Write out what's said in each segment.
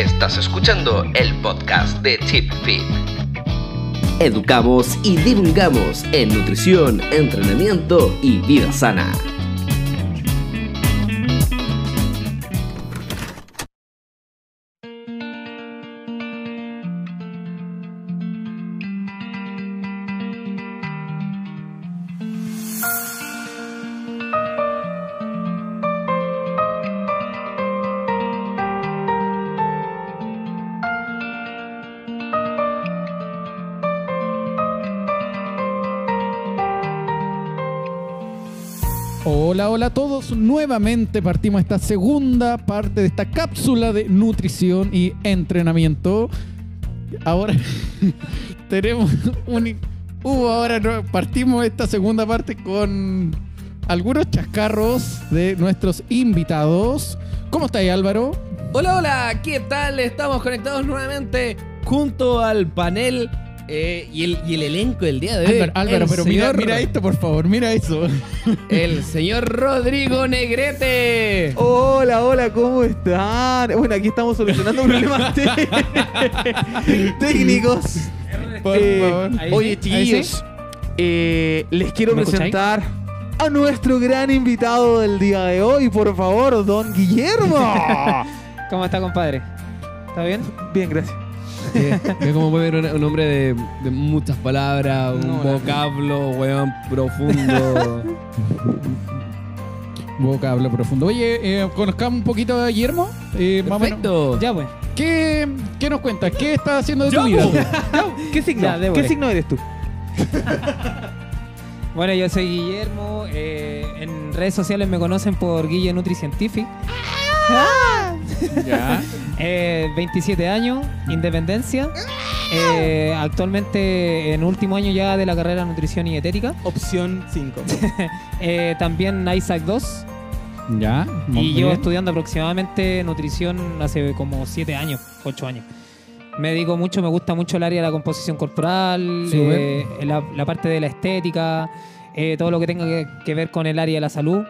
Estás escuchando el podcast de Chip Fit. Educamos y divulgamos en nutrición, entrenamiento y vida sana. Nuevamente partimos esta segunda parte de esta cápsula de nutrición y entrenamiento. Ahora tenemos un... Uh, ahora partimos esta segunda parte con algunos chascarros de nuestros invitados. ¿Cómo estáis, Álvaro? Hola, hola, ¿qué tal? Estamos conectados nuevamente junto al panel eh, y, el, y el elenco del día de hoy. Álvaro, pero mira, señor- mira esto, por favor, mira eso. El señor Rodrigo Negrete. Hola, hola, ¿cómo están? Bueno, aquí estamos solucionando problemas té- técnicos. Por Eh, favor. Oye, chiquillos, eh, les quiero presentar a nuestro gran invitado del día de hoy, por favor, don Guillermo. ¿Cómo está, compadre? ¿Está bien? Bien, gracias. Que como puede ver un, un hombre de, de muchas palabras, un No, vocablo, weón, profundo. Vocablo profundo. Oye, eh, conozcamos un poquito a Guillermo. Eh, menos. Perfecto. Ya, pues. ¿Qué, ¿Qué nos cuentas? ¿Qué estás haciendo de tu vida? po. ¿Qué signo? Ya. ¿Qué signo eres tú? Bueno, yo soy Guillermo. eh, en redes sociales me conocen por Guille NutriCientific. Ya. Eh, 27 años, independencia. Eh, actualmente en último año ya de la carrera de nutrición y dietética. Opción 5. Eh, también Isaac 2. Ya. Y bien. estudiando aproximadamente nutrición hace como 7 años, 8 años. Me dedico mucho, me gusta mucho el área de la composición corporal, eh, la, la parte de la estética, eh, todo lo que tenga que, que ver con el área de la salud,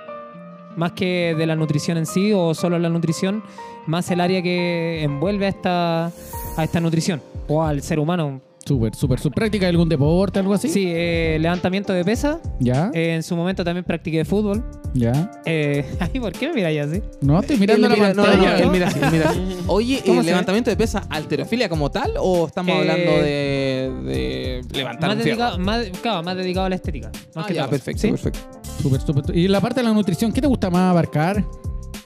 más que de la nutrición en sí o solo la nutrición, más el área que envuelve a esta, a esta nutrición o al ser humano. Súper, súper. ¿Su práctica de algún deporte, algo así? Sí, eh, levantamiento de pesa. Ya. eh, en su momento también practiqué fútbol. Ya. Eh, ay, ¿Por qué me miráis así? No, estoy mirando Él la mira- no, no, pantalla. no, él mira así, él mira así. Oye, ¿Cómo ¿el se levantamiento de pesa alterofilia como tal o estamos Eh, hablando de, de levantar Más un dedicado, más, claro, más dedicado a la estética. Más Ah, que ya, perfecto, ¿Sí? perfecto. Súper, súper. Y la parte de la nutrición, ¿qué te gusta más abarcar?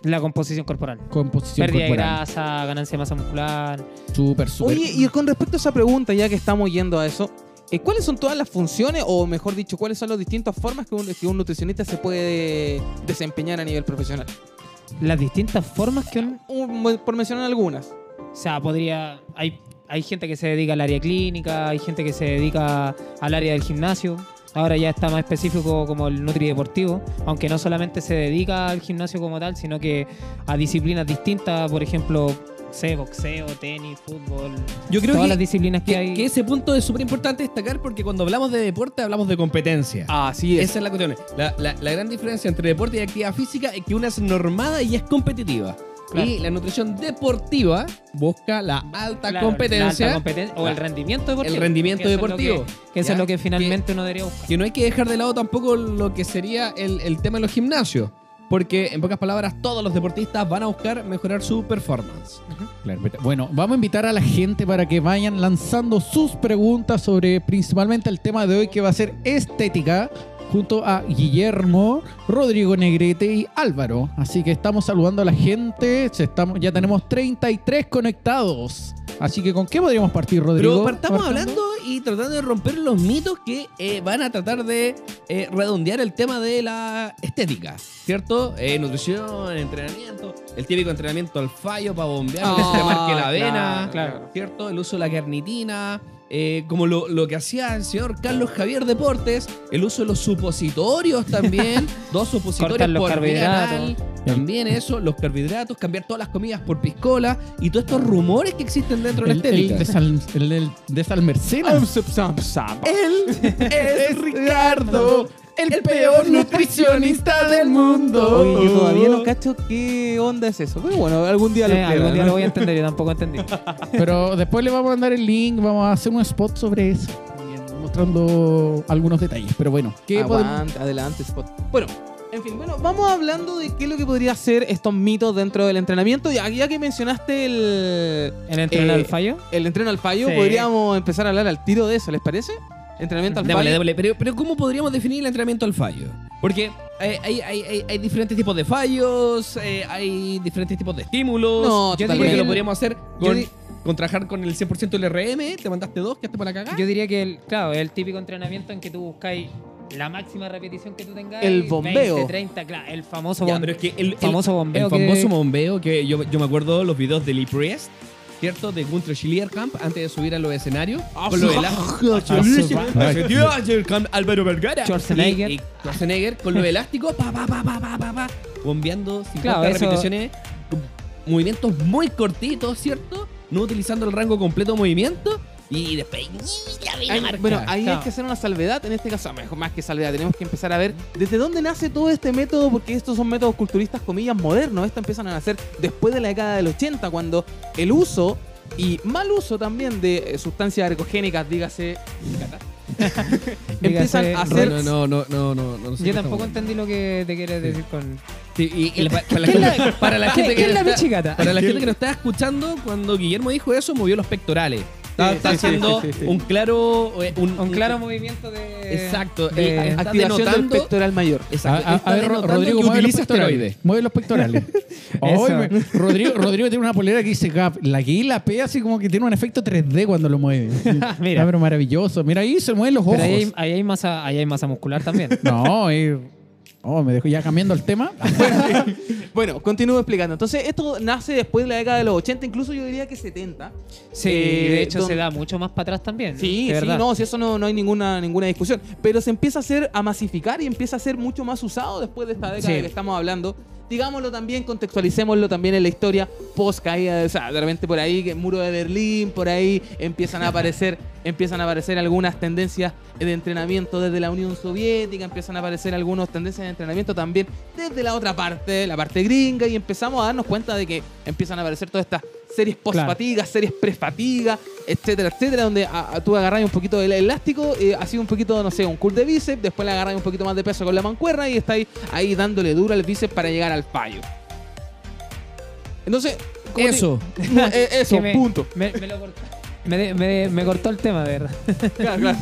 La composición corporal. Composición Pérdida de corporal. grasa, ganancia de masa muscular. Súper, súper. Oye, y con respecto a esa pregunta, ya que estamos yendo a eso, eh, ¿cuáles son todas las funciones, o mejor dicho, cuáles son las distintas formas que un, que un nutricionista se puede desempeñar a nivel profesional? Las distintas formas que un... Un- por mencionar algunas. O sea, podría... Hay, hay gente que se dedica al área clínica, hay gente que se dedica al área del gimnasio. Ahora ya está más específico como el Nutri Deportivo, aunque no solamente se dedica al gimnasio como tal, sino que a disciplinas distintas, por ejemplo, sé, boxeo, tenis, fútbol, Yo creo todas que, las disciplinas que, que, hay. que ese punto es súper importante destacar porque cuando hablamos de deporte hablamos de competencia. Así es. Esa es la cuestión. La, la- la gran diferencia entre deporte y actividad física es que una es normada y es competitiva. Claro. Y la nutrición deportiva busca la alta Claro, competencia, la alta competen- o el rendimiento deportivo. el rendimiento que es deportivo. que- Que, eso es lo que finalmente uno debería buscar. que no hay que dejar de lado tampoco lo que sería el, el tema de los gimnasios. Porque, en pocas palabras, todos los deportistas van a buscar mejorar su performance. Claro, perfecto. Bueno, vamos a invitar a la gente para que vayan lanzando sus preguntas sobre principalmente el tema de hoy que va a ser estética junto a Guillermo, Rodrigo Negrete y Álvaro. Así que estamos saludando a la gente. Se estamos, ya tenemos 33 conectados. Así que ¿con qué podríamos partir, Rodrigo? Pero partamos Partando. hablando y tratando de romper los mitos que eh, van a tratar de eh, redondear el tema de la estética, ¿cierto? Eh, nutrición, entrenamiento, el típico entrenamiento al fallo para bombear, que se te marque la vena, claro, claro. ¿cierto? El uso de la carnitina, eh, como lo, lo que hacía el señor Carlos Javier Deportes, el uso de los supositorios también, dos supositorios los por carbohidratos. también eso, los carbohidratos, cambiar todas las comidas por piscola y todos estos rumores que existen dentro de la El, el estética. de, Sal- el del- de Salmercena. Él es Ricardo el peor nutricionista del mundo. Oye, yo todavía no cacho qué onda es eso. Pero bueno, algún día lo Eh, algún día lo voy a entender, yo tampoco entendí. Pero después le vamos a mandar el link, vamos a hacer un spot sobre eso. Mostrando algunos detalles. Pero bueno, ¿qué Aguante, adelante, Spot. Bueno, en fin, bueno, vamos hablando de qué es lo que podría ser estos mitos dentro del entrenamiento. Ya, ya que mencionaste el, ¿En entrenar Eh, al fallo? el entreno al fallo, Sí. podríamos empezar a hablar al tiro de eso, ¿les parece? Entrenamiento al fallo. démosle. Pero, pero ¿cómo podríamos definir el entrenamiento al fallo? Porque hay, hay, hay, hay- hay diferentes tipos de fallos, eh, hay diferentes tipos de estímulos. No, yo diría que lo podríamos hacer con, di- con trabajar con el 100% del RM. Te mandaste dos, que para cagar. Yo diría que, el, claro, es el típico entrenamiento en que tú buscáis la máxima repetición que tú tengas. El bombeo. 20, 30, claro, el famoso Ya, bombeo. pero es que el, el- famoso bombeo el que- famoso bombeo que yo, yo me acuerdo los videos de Lee Priest, ¿cierto? De Gunther Schillerkamp antes de subir a los escenarios. con lo elásticos. Álvaro Vergara. Schwarzenegger. Y, y Schwarzenegger con lo elástico, pa, pa, pa, pa, pa, pa, pa, bombeando 50 Claro, eso- repeticiones. Movimientos muy cortitos, ¿cierto? No utilizando el rango completo de movimiento. Y después, ¡y! la vena Ay, bueno, ahí hay que hacer una salvedad en este caso, mejor más que salvedad, tenemos que empezar a ver desde dónde nace todo este método, porque estos son métodos culturistas, comillas, modernos. Estos empiezan a nacer después de la década del 80, cuando el uso y mal uso también de eh, sustancias ergogénicas, dígase, empiezan a hacer. No, no, no, no, no, no, no sé Yo tampoco entendí lo que te quieres decir con. Sí, y, y la- para, la ¿Qué es la- gente, para la ¿Qué, gente qué que es la está- pichigata? Para la gente que nos está escuchando, cuando Guillermo dijo eso, movió los pectorales. Está, está haciendo sí, sí, sí. un claro. eh, Un, Un claro movimiento de. Exacto. de- el- está Activación del pectoral mayor. Exacto. A, a- está a ver, Rodrigo, mueve los pectorales. Mueve los pectorales. Rodrigo, Rodrigo tiene una polera que dice Gap. La que y la P así como que tiene un efecto 3D cuando lo mueve. Mira. Ah, pero maravilloso. Mira ahí se mueven los ojos. Pero ahí hay, ahí hay masa, ahí hay masa muscular también. No, eh, oh, me dejo ya cambiando el tema. Bueno, continúo explicando. Entonces, esto nace después de la década de los 80, incluso yo diría que 70. Sí, Eh, de hecho don- se da mucho más para atrás también. Sí, de sí, verdad. no, si eso no, no hay ninguna, ninguna discusión. Pero se empieza a hacer, a masificar y empieza a ser mucho más usado después de esta década Sí. que estamos hablando. Digámoslo también, contextualicémoslo también en la historia post caída, o sea, de repente por ahí, el muro de Berlín, por ahí empiezan a aparecer, empiezan a aparecer algunas tendencias de entrenamiento desde la Unión Soviética, empiezan a aparecer algunas tendencias de entrenamiento también desde la otra parte, la parte gringa, y empezamos a darnos cuenta de que empiezan a aparecer todas estas series post-fatiga, series pre-fatiga, etcétera, etcétera, donde a- a- tú agarras un poquito del elástico, eh, así un poquito, no sé, un curl de bíceps, después le agarras un poquito más de peso con la mancuerna y estáis ahí dándole duro al bíceps para llegar al fallo. Entonces, te- Eso. No, eh, eso, me- punto. Me, me lo cortó. Me el tema, de verdad. Claro, claro.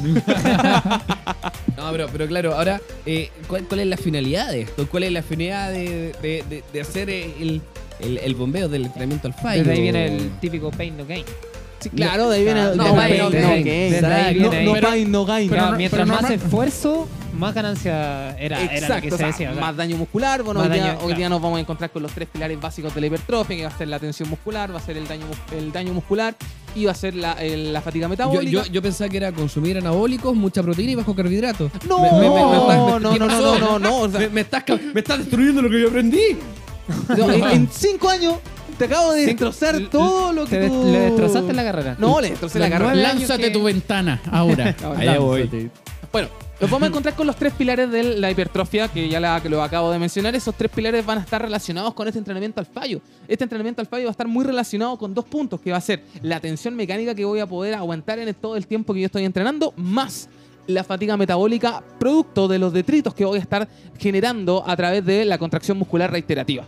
No, pero, pero claro, ahora, eh, ¿cuál, cuál es la finalidad de esto? ¿Cuál es la finalidad de, de- de- de hacer el, el, el bombeo del entrenamiento al fallo? Desde ahí viene el típico pain no gain. Sí, claro, de ahí viene. No, No, no gain. No- viene no ahí. pain, no gain. Pero Claro, no- mientras pero más normal- esfuerzo, más ganancia era, era lo que Exacto, se o sea, decía. o sea, más daño muscular. Bueno, Más hoy, día, daño, hoy claro. día nos vamos a encontrar con los tres pilares básicos de la hipertrofia, que va a ser la tensión muscular, va a ser el daño, el daño muscular y va a ser la, el- la fatiga metabólica. yo, yo pensaba que era consumir anabólicos, mucha proteína y bajo carbohidratos. no, Me- me- me- me- no, no, ¿qué no, no, no, no, o sea, Me, estás, ca- me estás destruyendo lo que yo aprendí. en cinco años te acabo de destrozar todo lo que tú... le destrozaste la carrera. No, le destrocé la Los carrera. nueve años Lánzate que- tu ventana ahora. Allá voy. Bueno, nos vamos a encontrar con los tres pilares de la hipertrofia, que ya la, que lo acabo de mencionar. Esos tres pilares van a estar relacionados con este entrenamiento al fallo. Este entrenamiento al fallo va a estar muy relacionado con dos puntos, que va a ser la tensión mecánica que voy a poder aguantar en todo el tiempo que yo estoy entrenando, más la fatiga metabólica producto de los detritos que voy a estar generando a través de la contracción muscular reiterativa.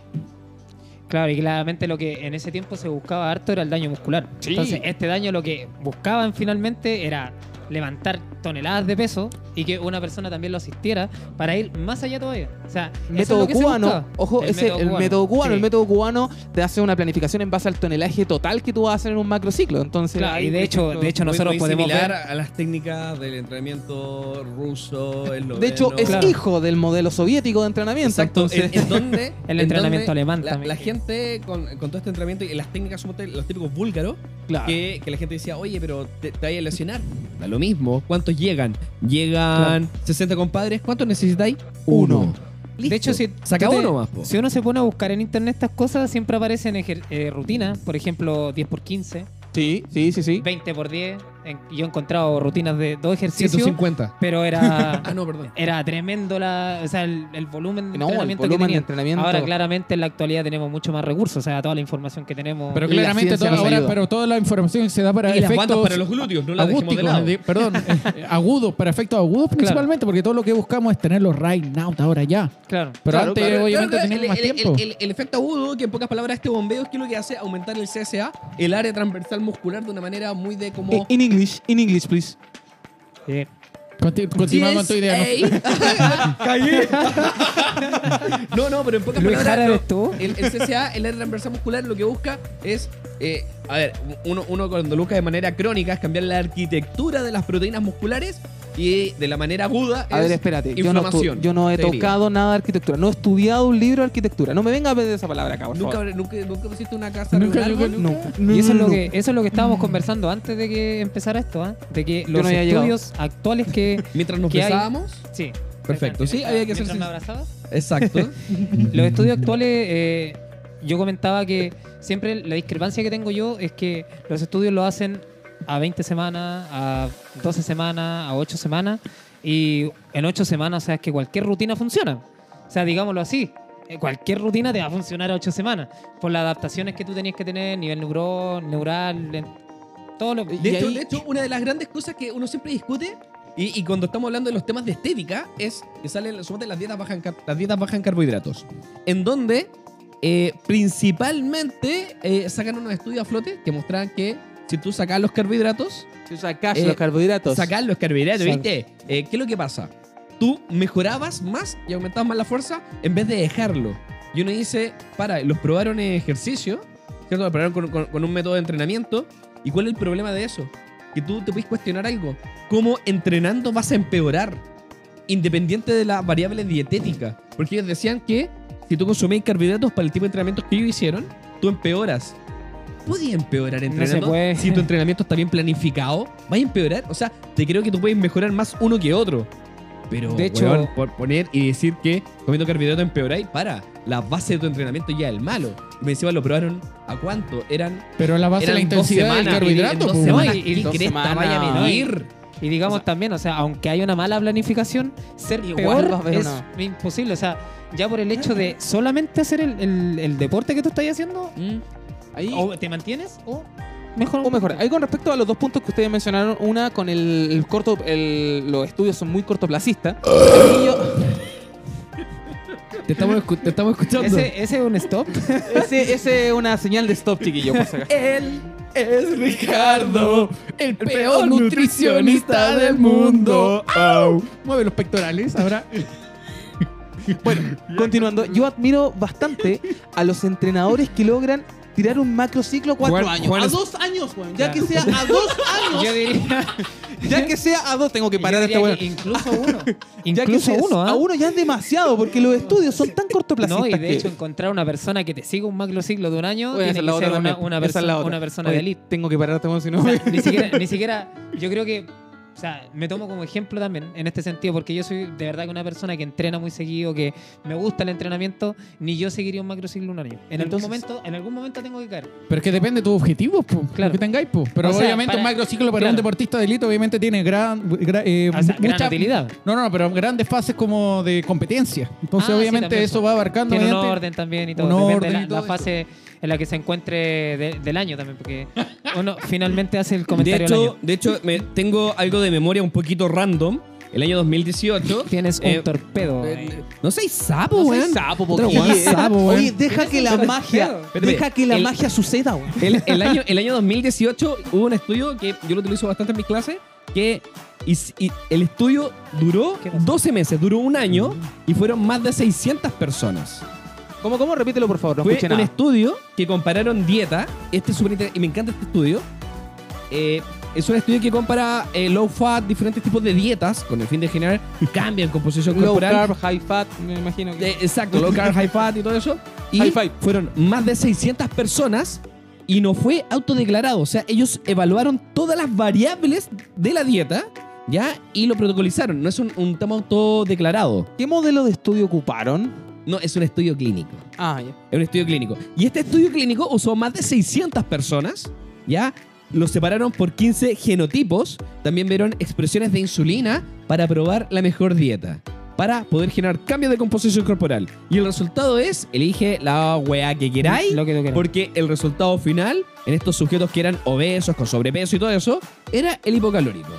Claro, y claramente lo que en ese tiempo se buscaba harto era el daño muscular. Sí. Entonces, este daño lo que buscaban finalmente era levantar toneladas de peso y que una persona también lo asistiera para ir más allá todavía. O sea, es método cubano, ojo, El ese, método el cubano. método cubano, Sí. el método cubano te hace una planificación en base al tonelaje total que tú vas a hacer en un macrociclo. Entonces, Claro, y de hecho, ejemplo, de hecho Muy- nosotros muy podemos similar ver a las técnicas del entrenamiento ruso, esloveno. De hecho, es Claro. hijo del modelo soviético de entrenamiento. Exacto, entonces- en, en donde El en entrenamiento donde alemán la, también. La gente con, con todo este entrenamiento y las técnicas somos te- los típicos búlgaros Claro. que, que la gente decía, oye, pero te, te vayas a lesionar. Da lo mismo. ¿Cuántos llegan? Llegan 60 compadres. ¿Cuántos necesitáis? Uno. Listo. De hecho, si, Saca tú te- uno más, po. si uno se pone a buscar en internet estas cosas, siempre aparecen eh, rutinas. Por ejemplo, 10 por 15, Sí, sí, sí, sí. 20 por 10, En- yo he encontrado rutinas de dos ejercicios, 150. pero era, Ah, no, perdón. era tremendo la, o sea, el, el volumen de No, el entrenamiento volumen que de tenía. entrenamiento. Ahora, claramente, en la actualidad tenemos mucho más recursos, o sea, toda la información que tenemos. Pero la claramente toda, ahora, pero toda la información se da para Y efectos para los glúteos, no dejemos de agústicos, lado. de- perdón, eh, agudos, para efectos agudos principalmente, porque todo lo que buscamos es tenerlos right now, ahora ya. claro. Pero Claro, antes claro, obviamente el, más el- tiempo. el- el- el efecto agudo, que en pocas palabras este bombeo es que lo que hace aumentar el CSA, el área transversal muscular de una manera muy de como... In English, in English, please. Sí. Conti- Continúa con tu idea. ¿no? Callé. no, no, pero en pocas Luis palabras... Jara no, eres tú. el, el CSA, el área transversal muscular, lo que busca es... eh, a ver, uno, uno cuando lo busca de manera crónica es cambiar la arquitectura de las proteínas musculares y de la manera aguda A es ver, espérate. Yo no, inflamación. yo no he te diría. tocado nada de arquitectura. No he estudiado un libro de arquitectura. No me venga a pedir esa palabra acá, por ¿Nunca, favor. nunca, nunca pusiste una casa Nunca, rural, nunca, nunca. Y eso es, lo que, eso es lo que estábamos conversando antes de que empezara esto, ¿ah? de que los no había llegado. estudios actuales que... Mientras nos ¿Qué hay? besábamos. Sí. Perfecto, sí, había que hacer Mientras me sin- abrazabas. Exacto. Los estudios actuales, eh, yo comentaba que siempre la discrepancia que tengo yo es que los estudios lo hacen a 20 semanas, a 12 semanas, a 8 semanas, y en 8 semanas, o sea, es que cualquier rutina funciona. O sea, digámoslo así, eh, cualquier rutina te va a funcionar a 8 semanas, por las adaptaciones que tú tenías que tener, nivel neurón, neural, todo lo De Y hecho, ahí- de hecho, una de las grandes cosas que uno siempre discute, y, y cuando estamos hablando de los temas de estética, es que salen suponte, las dietas bajas en, las dietas bajas en carbohidratos. En donde eh, principalmente eh, sacan unos estudios a flote que mostraban que si tú sacas los carbohidratos, Si sacas Eh, los carbohidratos. sacar los carbohidratos. ¿viste? Eh, ¿Qué es lo que pasa? Tú mejorabas más y aumentabas más la fuerza en vez de dejarlo. Y uno dice, para, los probaron en ejercicio, ¿cierto? Los probaron con, con- con un método de entrenamiento. ¿Y cuál es el problema de eso? Que tú te puedes cuestionar algo. ¿Cómo entrenando vas a empeorar? Independiente de la variable dietética. Porque ellos decían que si tú consumís carbohidratos para el tipo de entrenamientos que ellos hicieron, tú empeoras. ¿Podías empeorar se entrenando? puede. Si tu entrenamiento está bien planificado, ¿vas a empeorar? O sea, te creo que tú puedes mejorar más uno que otro. Pero, De hecho- weón, por poner y decir que comiendo carbohidratos empeoráis, para. La base de tu entrenamiento ya es el malo. Y me encima lo probaron a cuánto? Eran, Pero la base de la intensidad del semanas. carbohidrato. En dos pues. y- y ¿qué dos cresta semanas, vaya a ¿no? medir? Y digamos O sea- también, o sea, aunque haya una mala planificación, ser Igual peor es una- imposible. O sea, ya por el hecho de solamente hacer el, el- el deporte que tú estás haciendo, Mm. Ahí, o te mantienes o mejor. o mejor. Ahí con respecto a los dos puntos que ustedes mencionaron, una con el, el corto, el- los estudios son muy cortoplacistas. Yo- Te estamos, escu- te estamos escuchando. Ese, ese es un stop. ese, ese es una señal de stop, chiquillo. Él es Ricardo, el peor nutricionista del mundo. Mueve los pectorales. Ahora, Bueno, continuando, yo admiro bastante a los entrenadores que logran tirar un macrociclo a cuatro años. A es- dos años, weón. Ya Ya. que sea a dos Yo años. diría, ya que sea a dos, tengo que parar yo diría weón. que incluso uno. Ya que Incluso sea uno, ¿ah? a uno ya es demasiado, porque los estudios son tan cortoplacistas. No, y de que- hecho encontrar una persona que te siga un macrociclo de un año Oye, esa tiene es la que otra ser una, también. una, Esa es perso- la otra. una persona Oye, de elite. Tengo que pararte, weón, si no. Ni siquiera, ni siquiera, yo creo que, o sea, me tomo como ejemplo también en este sentido, porque yo soy de verdad que una persona que entrena muy seguido, que me gusta el entrenamiento, ni yo seguiría un macrociclo un año. En algún momento, en algún momento tengo que caer. pero es que depende de tus objetivos, pues, Claro. lo que tengáis, pues. Pero O sea, obviamente para- un macrociclo para claro. un deportista de élite obviamente tiene gran, gra- eh, O sea, gran mucha- utilidad. No, no, pero grandes fases como de competencia. Entonces, Ah, obviamente eso va abarcando Tiene un orden también y todo. un Depende orden de y la, todo la fase en la que se encuentre de- del año también, porque uno finalmente hace el De comentario del hecho, año. de hecho me, tengo algo de memoria un poquito random. El año 2018. Tienes un eh, torpedo. eh, no seis sapo, No soy weón. sapo, porque- weón, sapo, weón. Oye, deja que la magia, Espérate, deja que la el- magia suceda, weón. El, el año, el año 2018 hubo un estudio que yo lo utilizo bastante en mis clases, que y- y el estudio duró ¿Qué pasó? 12 meses, duró un año y fueron más de 600 personas. ¿Cómo, cómo? Repítelo, por favor, no Fue escuché un nada. estudio que compararon dieta, este es súper inter- y me encanta este estudio. Eh, es un estudio que compara eh, low fat, diferentes tipos de dietas con el fin de generar cambio en composición Low corporal. carb, high fat, me imagino que... De- exacto, low carb, high fat y todo eso. Y High five. fueron más de 600 personas y no fue autodeclarado. O sea, ellos evaluaron todas las variables de la dieta, ¿ya? Y lo protocolizaron. No es un, un tema autodeclarado. ¿Qué modelo de estudio ocuparon? No, es un estudio clínico. Ah, ya. Es un estudio clínico. Y este estudio clínico usó más de 600 personas, ¿ya? los separaron por 15 genotipos. También vieron expresiones de insulina para probar la mejor dieta. Para poder generar cambios de composición corporal. Y el resultado es, elige la weá que queráis. Lo que tú quieras. Porque el resultado final, en estos sujetos que eran obesos, con sobrepeso y todo eso, era el hipocalórico.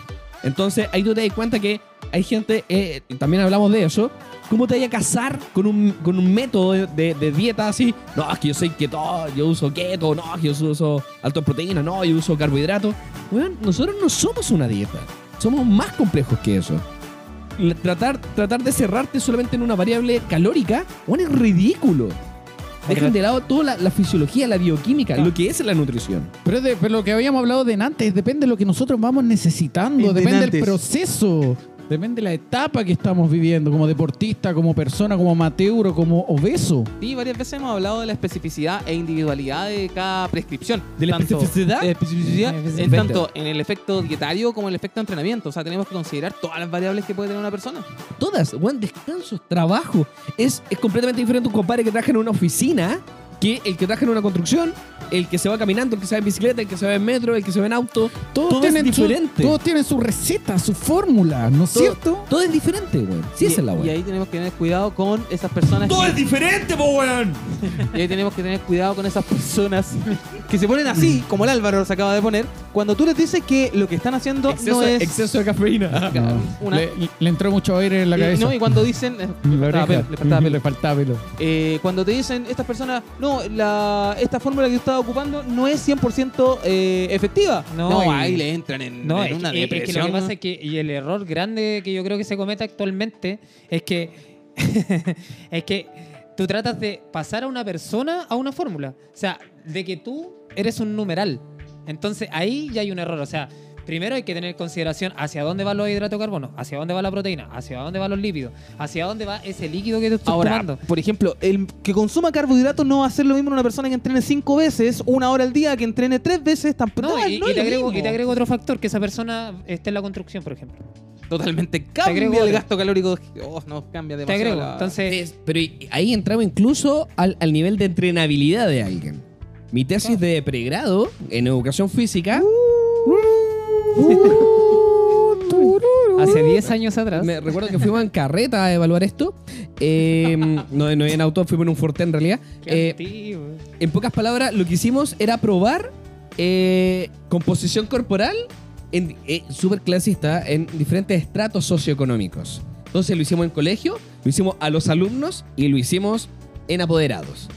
Entonces ahí tú te das cuenta que hay gente, eh, también hablamos de eso, ¿cómo te vaya a casar con un, con un método de, de- de dieta así? No, es que yo soy keto, yo uso keto, no, es que yo uso alto en proteína, no, yo uso carbohidratos. Bueno, nosotros no somos una dieta, somos más complejos que eso. Tratar, tratar de cerrarte solamente en una variable calórica, bueno, es ridículo. Dejan de lado toda la, la fisiología, la bioquímica, lo que es la nutrición. Pero, de- pero lo que habíamos hablado de antes, depende de lo que nosotros vamos necesitando, De depende del proceso, depende de la etapa que estamos viviendo, como deportista, como persona, como amateur o como obeso. Sí, varias veces hemos hablado de la especificidad e individualidad de cada prescripción. ¿De la Tanto- especificidad? de la especificidad en tanto en el efecto dietario como en el efecto entrenamiento. O sea, tenemos que considerar todas las variables que puede tener una persona. Todas, buen descanso, trabajo. Es, es completamente diferente un compadre que trabaja en una oficina que el que trabaja en una construcción, el que se va caminando, el que se va en bicicleta, el que se va en metro, el que se va en auto. Todos, Todo tienen, es su, diferente. todos tienen su receta, su fórmula, ¿no es Todo- cierto? Todo es diferente, weón. Sí, y, esa es la y weón. ahí tenemos que tener cuidado con esas personas. que- diferente, po, weón. Y ahí tenemos que tener cuidado con esas personas que se ponen así, como el Álvaro se acaba de poner, cuando tú les dices que lo que están haciendo Exceso, no es exceso de cafeína. No, una- le, le entró mucho aire en la y, cabeza. no, y cuando dicen eh, En le la faltaba oreja. pelo, le faltaba pelo. Le faltaba pelo. Eh, cuando te dicen estas personas, no, la, esta fórmula que tú estás ocupando no es 100% eh, efectiva. No, No, y- ahí le entran en, No, en es, una que, es que depresión. lo que pasa es que, y el error grande que yo creo que se comete actualmente es que, es que tú tratas de pasar a una persona a una fórmula. O sea, de que tú eres un numeral. Entonces ahí ya hay un error. O sea, primero hay que tener en consideración hacia dónde va los hidratos de carbono, hacia dónde va la proteína, hacia dónde van los lípidos, hacia dónde va ese líquido que tú estás Ahora, tomando. por ejemplo, el que consuma carbohidratos no va a ser lo mismo en una persona que entrene cinco veces, una hora al día, que entrene tres veces, tampoco. No, y, no y es te agrego, y te agrego otro factor, que esa persona esté en la construcción, por ejemplo. Totalmente agrego cambia el otro. gasto calórico. Oh, no, cambia Te demasiado. agrego. la- Entonces, Es- Pero ahí entramos incluso al, al nivel de entrenabilidad de alguien. Mi tesis de pregrado en educación física. hace 10 años atrás. Me recuerdo que fuimos en carreta a evaluar esto. Eh, no, no en auto, fuimos en un Forten en realidad. Qué Eh, en pocas palabras, lo que hicimos era probar eh, composición corporal en eh, súper clasista en diferentes estratos socioeconómicos. Entonces lo hicimos en colegio, lo hicimos a los alumnos y lo hicimos en apoderados.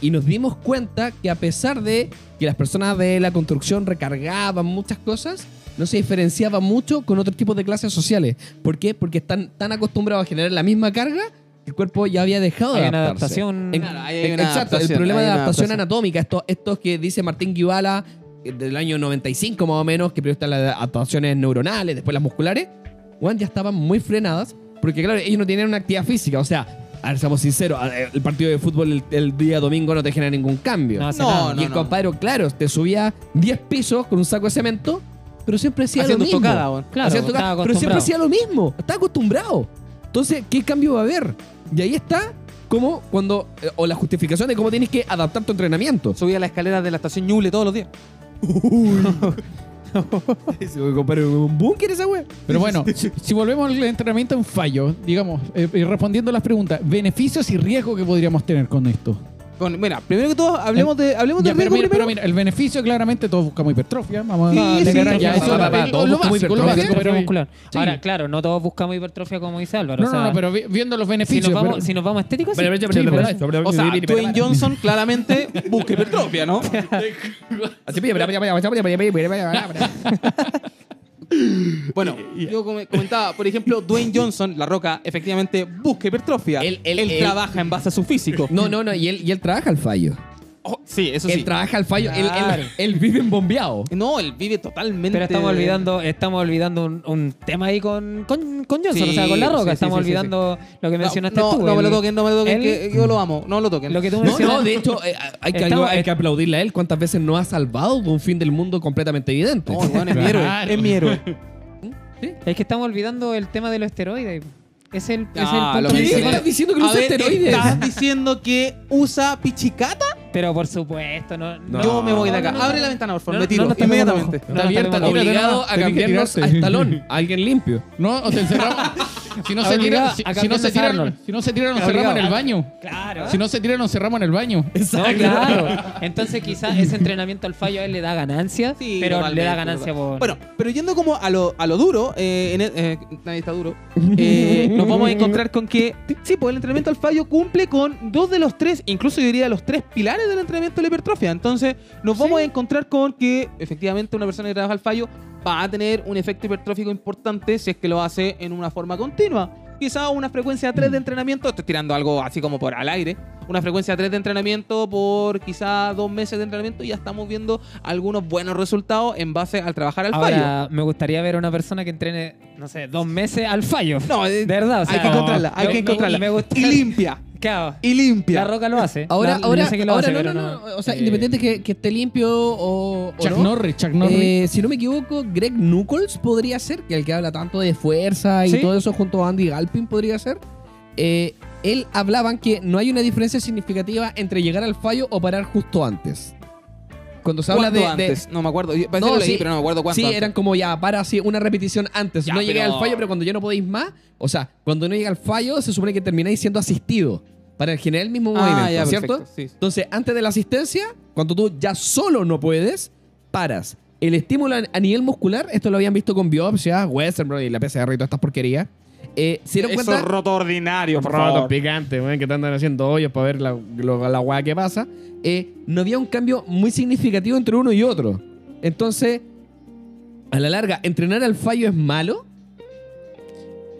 Y nos dimos cuenta que a pesar de que las personas de la construcción recargaban muchas cosas, no se diferenciaba mucho con otros tipos de clases sociales. ¿Por qué? Porque están tan acostumbrados a generar la misma carga que el cuerpo ya había dejado de una adaptarse. adaptación. En- Claro, ahí hay una Exacto, el problema de adaptación adaptación. anatómica, estos, que dice Martín Guibala del año 95 más o menos, que primero están las adaptaciones neuronales, después las musculares, bueno, ya estaban muy frenadas, porque claro, ellos no tienen una actividad física, o sea, a ver, seamos sinceros, eh, el partido de fútbol el, el día domingo no te genera ningún cambio. No hace No, nada. y el compadre, claro, te subía 10 pisos con un saco de cemento, pero siempre hacía Haciendo lo mismo. tocada, weón. Claro, Hacía tocada, pero siempre hacía lo mismo, estaba acostumbrado. Entonces, ¿qué cambio va a haber? Y ahí está como cuando, eh, o la justificación de cómo tienes que adaptar tu entrenamiento. Subía las escaleras de la estación Ñuble todos los días. Ese güey, compadre, un búnker esa wea. Pero bueno, si, si volvemos al entrenamiento en fallo, digamos, eh, respondiendo a las preguntas, beneficios y riesgos que podríamos tener con esto. Con- mira, primero que todo, hablemos de hablemos Ya, del pero, mira, pero mira, el beneficio claramente todos buscamos hipertrofia. Vamos Sí, a sí, negar sí, ya eso. lo- básico, lo básico, pero- muscular. Sí. Ahora, claro, no todos buscamos hipertrofia como dice Álvaro. No, o sea, no, no, pero vi- viendo los si beneficios. nos, vamos, pero- si nos vamos estéticos. Pero, Sí, pero, O sea, Dwayne Johnson claramente busca hipertrofia, ¿no? Así, Bueno, yo come- comentaba, por ejemplo, Dwayne Johnson, La Roca, efectivamente busca hipertrofia. Él- Él, él- él- trabaja en base a su físico. No, no, no, y él, y él trabaja al fallo. Oh, sí, eso Él trabaja al fallo, él, Claro. él, él vive en bombeado. No, él vive totalmente. Pero estamos olvidando, estamos olvidando un, un tema ahí con, con, con Johnson, Sí, o sea, con La Roca. sí, sí, estamos sí, sí, olvidando lo que No, mencionaste no, tú. no me lo el- toquen, no me lo toquen, él- que yo lo amo. No lo toquen. Lo que tú No, mencionaste. no, de hecho, eh, hay, que, Estamos- hay que aplaudirle a él cuántas veces no ha salvado de un fin del mundo completamente evidente. No, weón, es mi héroe. Claro. Es mi héroe. Es que estamos olvidando el tema de los esteroides. Es el, es Ah, el lo punto ¿Qué mencioné. principal. estás diciendo que no A usa ver, esteroides? ¿estás diciendo que usa pichicata? Pero por supuesto, no. no- Yo me voy de acá. no, no, Abre no. la ventana, por favor. No, me tiro inmediatamente. Está abierta. Obligado a cambiarnos al talón. a alguien limpio. No, o te encerramos. si no se tira, si, si no se si no se tira, nos cerramos en el baño. Claro. Si no se tira, nos cerramos en el baño. No, claro. Entonces quizás ese entrenamiento al fallo a él le da ganancia, Sí, pero le da ganancia por... Bueno, pero yendo como a lo, a lo duro, eh, en el- eh, nadie está duro, eh, nos vamos a encontrar con que, sí, pues el entrenamiento al fallo cumple con dos de los tres, incluso yo diría los tres pilares del entrenamiento de la hipertrofia. Entonces, nos vamos a encontrar con que efectivamente una persona que trabaja al fallo va a tener un efecto hipertrófico importante si es que lo hace en una forma continua. Quizá una frecuencia 3 de entrenamiento, estoy tirando algo así como por al aire, una frecuencia 3 de entrenamiento por quizá dos meses de entrenamiento y ya estamos viendo algunos buenos resultados en base al trabajar al fallo. Me gustaría ver a una persona que entrene, no sé, dos meses al fallo. No, de verdad. o sea, hay que encontrarla, hay que me- encontrarla. Me gusta. Y limpia, Claro, y limpia. La roca lo hace. Ahora, La- ahora, yo sé que lo ahora hace, no, pero no, no. no, O sea, Eh, independiente que, que esté limpio o, o Chuck no. Norris, Chuck Norris. eh, si no me equivoco, Greg Knuckles podría ser, que el que habla tanto de fuerza y ¿Sí? todo eso junto a Andy Galpin podría ser. Eh, él hablaban que no hay una diferencia significativa entre llegar al fallo o parar justo antes. Cuando se habla ¿Cuánto de, de- antes? No me acuerdo. Yo- parece No, que lo leí, sí. pero no me acuerdo cuánto. Sí, antes. eran como ya, para así, una repetición antes. Ya, no llegué pero- al fallo, pero cuando ya no podéis más, o sea, cuando no llega al fallo, se supone que termináis siendo asistido para generar el mismo Ah, movimiento, ya, ¿cierto? perfecto, sí, sí. Entonces, antes de la asistencia, cuando tú ya solo no puedes, paras. El estímulo a, a nivel muscular, esto lo habían visto con biopsias, Westernbro y la PCR y todas estas porquerías. Eh, ¿Se dieron cuenta? roto ordinario, Rotos, picantes, weón, que te andan haciendo hoyos para ver la, lo- la que pasa. Eh, no había un cambio muy significativo entre uno y otro. Entonces, a la larga, ¿entrenar al fallo es malo?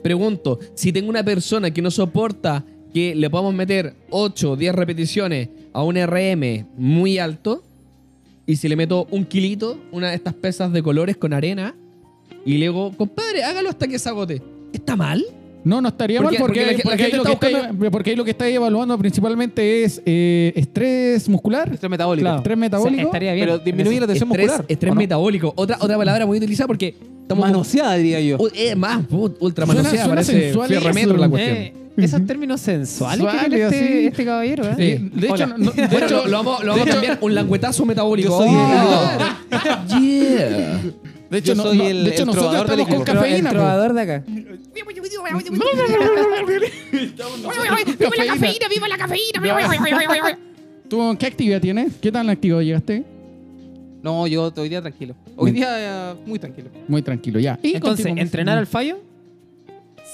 Pregunto, si tengo una persona que no soporta que le podamos meter 8 o 10 repeticiones a un RM muy alto, y si le meto un kilito, una de estas pesas de colores con arena, y le digo, compadre, hágalo hasta que se agote. ¿Está mal? No, no estaría Porque- mal porque, porque la- la porque ahí lo que está está, porque ahí lo que está evaluando principalmente es eh, estrés muscular, Estrés metabólico. Claro. estrés metabólico. Estaría bien. Pero disminuye la tensión estrés, muscular. estrés metabólico. Otra, otra palabra muy utilizada porque estamos Manoseada, diría yo. Uh, eh, más, put, ultra Suena- manoseada, suena parece eso. metro la cuestión. Eh, esos términos sensuales que Sensuales, tiene este, este caballero, ¿eh? Eh, de hecho, no- de Bueno, hecho- lo, lo vamos, lo vamos a cambiar un languetazo metabólico. Yo soy Oh. yeah. De hecho, yo no- soy no- el- de hecho el nosotros estamos con cafeína. El po. trovador de acá. ¡Viva la cafeína! ¡Viva la cafeína! ¿Tú qué actividad tienes? ¿Qué tan activo llegaste? No, yo hoy día tranquilo. Hoy día eh, muy tranquilo. Muy tranquilo, ya. Y Entonces, continuamos. ¿entrenar al fallo?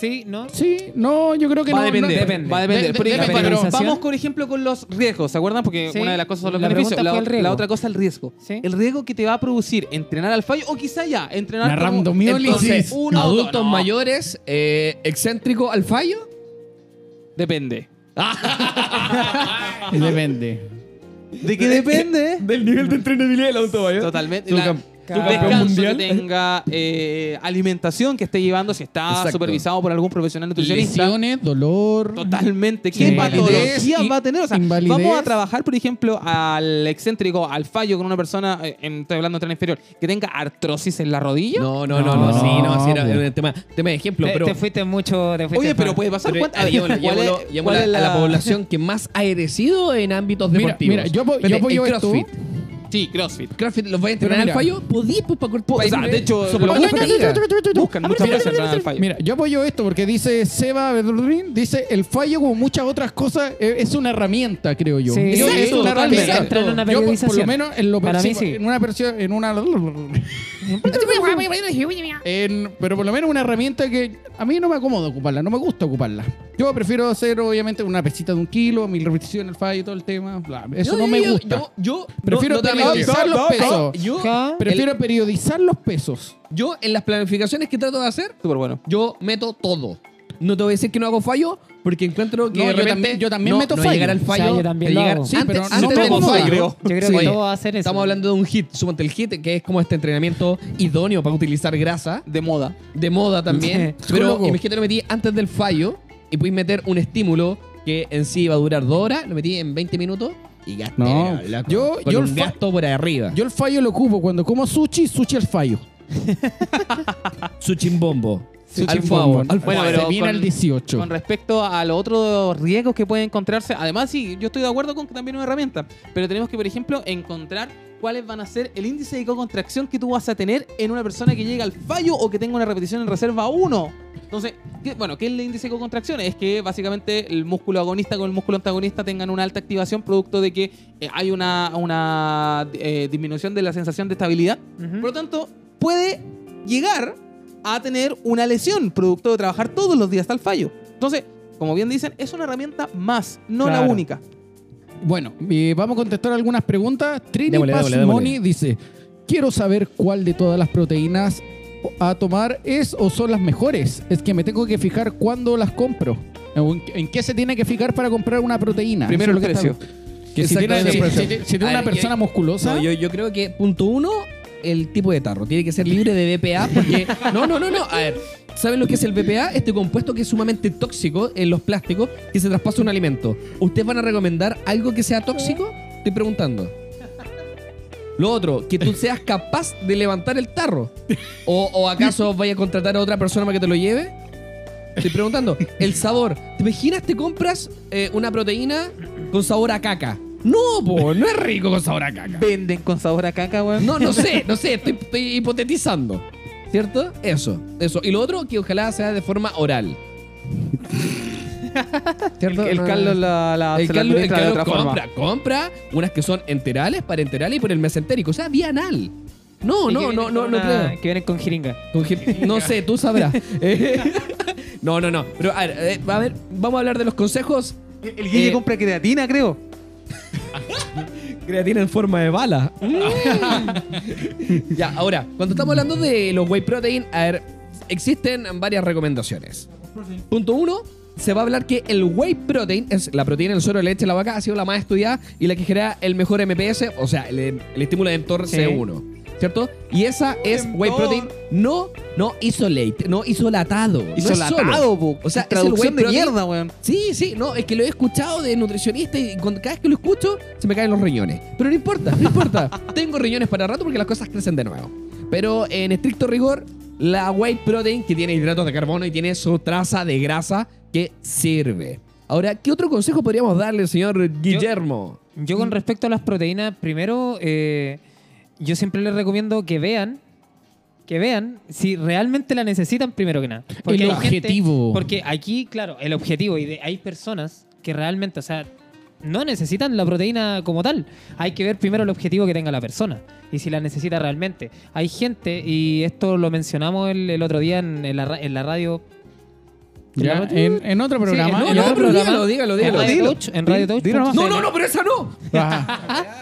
Sí, ¿no? Sí, no, yo creo que Va no. a depender. no- depende. Va a depender. De- Por de- ejemplo, depende. pero vamos, por ejemplo, con los riesgos. ¿Se acuerdan? Porque Sí. una de las cosas son los La beneficios. La, la otra cosa el riesgo. Sí. El riesgo que te va a producir entrenar al fallo o quizá ya entrenar Una como-. Entonces, uno, Adultos no. mayores, eh, excéntricos al fallo. Depende. Depende. ¿De qué depende? Del nivel de entrenabilidad del adulto mayor. Totalmente. La- descanso mundial. que tenga, eh, alimentación que esté llevando, si está Exacto. supervisado por algún profesional nutricionista. Lesiones, dolor. Totalmente. ¿Qué patologías va a tener? O sea, invalidez. vamos a trabajar, por ejemplo, al excéntrico, al fallo con una persona, eh, en, estoy hablando de tren inferior, que tenga artrosis en la rodilla. No, no, no, no, No, sí, no, sí, era un tema, tema de ejemplo, Te, pero. te fuiste mucho. Te fuiste Oye, pero puede pasar. pero, ¿Cuánta- eh, llevémoslo- ¿cuál es- llevémoslo- cuál llevémoslo es a, la la- población que más ha erecido en ámbitos Mira, deportivos. mira, yo apo- yo Espérate, Sí, CrossFit. CrossFit, ¿los vais a entrenar al mira. fallo? Podí, pues, para cortar. O sea, de hecho, lo buscan, muchas veces entrenar al fallo. Mira, yo apoyo esto porque dice Seba Bedurdín, dice el fallo como muchas otras cosas eh, es una herramienta, creo yo. Sí, Es- una herramienta. Entra en una Yo, por- lo menos en lo Para mí sí, sí. en una en una en- pero por lo menos una herramienta que a mí no me acomoda ocuparla, no me gusta ocuparla. Yo prefiero hacer obviamente una pesita de un kilo, mil repeticiones, el fallo y todo el tema. bla, eso Yo- no me yo- gusta. Yo, yo Prefiero no, no te periodizar los pesos. Yo, Ajá. Prefiero periodizar los pesos. yo en las planificaciones que trato de hacer, Súper bueno. yo meto todo. No te voy a decir que no hago fallo, porque encuentro que No, de yo repente también- yo también no, meto no fallo. llegar al O sea, fallo, yo también de lo llegar hago. Sí, antes, pero no antes del fallo. creo. Yo creo Sí. que Oye, todo va a hacer eso. Estamos hablando de un hit, suponte el hit, que es como este entrenamiento idóneo para utilizar grasa, De moda. de moda también. Sí. pero Loco. imagínate, lo metí antes del fallo y puedes meter un estímulo que en sí iba a durar dos horas, lo metí en 20 minutos y gasté. No, loco, yo- con yo un el fa- gasto por arriba. Yo el fallo lo ocupo cuando como sushi, sushi al fallo. Su chimbombo. Sí, al favor, al Bueno, Se pero viene con- el 18. Con respecto a los otros riesgos que pueden encontrarse, además sí, yo estoy de acuerdo con que también es una herramienta, pero tenemos que, por ejemplo, encontrar cuáles van a ser el índice de co-contracción que tú vas a tener en una persona que llega al fallo o que tenga una repetición en reserva 1. Entonces, ¿qué- bueno, ¿qué es el índice de co-contracción? Es que básicamente el músculo agonista con el músculo antagonista tengan una alta activación producto de que eh, hay una, una eh, disminución de la sensación de estabilidad por lo tanto, puede llegar a tener una lesión producto de trabajar todos los días hasta el fallo. Entonces, como bien dicen, es una herramienta más, no la única. Bueno, eh, vamos a contestar algunas preguntas. Trini Pasmoni dice: Quiero saber cuál de todas las proteínas a tomar es o son las mejores. Es que me tengo que fijar cuándo las compro. ¿En, en qué se tiene que fijar para comprar una proteína? Primero el precio. está- Que si tiene, si- si- si una persona yo- musculosa. No, yo, yo creo que punto uno, el tipo de tarro. Tiene que ser libre de BPA porque... No, no, no, no. A ver, ¿saben lo que es el BPA? Este compuesto que es sumamente tóxico en los plásticos que se traspasa un alimento. ¿Ustedes van a recomendar algo que sea tóxico? Estoy preguntando. Lo otro, que tú seas capaz de levantar el tarro. ¿O, acaso vaya a contratar a otra persona para que te lo lleve? Estoy preguntando. El sabor. ¿Te imaginas te compras eh, una proteína con sabor a caca? No, po, no es rico con sabor a caca. Venden con sabor a caca, weón. No, no sé, no sé, estoy, estoy hipotetizando. ¿Cierto? Eso, eso. Y lo otro, que ojalá sea de forma oral. ¿Cierto? El No, Carlos la, la, el se la Carlos, el de forma. compra, compra unas que son enterales, parenterales y por el mesentérico. O sea, anal. No, no, no, no, no una- creo. Que vienen con jeringa. Con No sé, tú sabrás. Eh, no, no, no. Pero a ver, eh, a ver, vamos a hablar de los consejos. El el Guille Eh, compra creatina, creo. Creatina en forma de bala. ya, ahora, cuando estamos hablando de los whey protein, a ver, existen varias recomendaciones. Punto uno, se va a hablar que el whey protein es la proteína del suero de leche de la vaca, ha sido la más estudiada y la que genera el mejor MPS, o sea, el, el estímulo de mTOR Sí. C1. ¿Cierto? Y esa es whey protein no, no isolate, no isolatado. no es solo. Isolatado, po. O sea, es el traducción whey de protein. mierda, weón. Sí, sí, no, es que lo he escuchado de nutricionista y cuando, cada vez que lo escucho se me caen los riñones. Pero no importa, no importa. Tengo riñones para rato porque las cosas crecen de nuevo. Pero en estricto rigor, la whey protein que tiene hidratos de carbono y tiene su traza de grasa que sirve. Ahora, ¿qué otro consejo podríamos darle, señor Guillermo? Yo con respecto a las proteínas, primero, eh, yo siempre les recomiendo que vean, que vean si realmente la necesitan primero que nada. El gente- objetivo. porque aquí, claro, el objetivo, y de- hay personas que realmente, o sea, no necesitan la proteína como tal. Hay que ver primero el objetivo que tenga la persona y si la necesita realmente. Hay gente, y esto lo mencionamos el, el otro día en, en la, en la radio. ¿En Ya, radio? en, en otro programa. no, No, en no, otro pero programa. dígalo, dígalo, En dígalo. Radio Dilo. Touch, en Radio Di- Touch. No, no, no, pero esa no.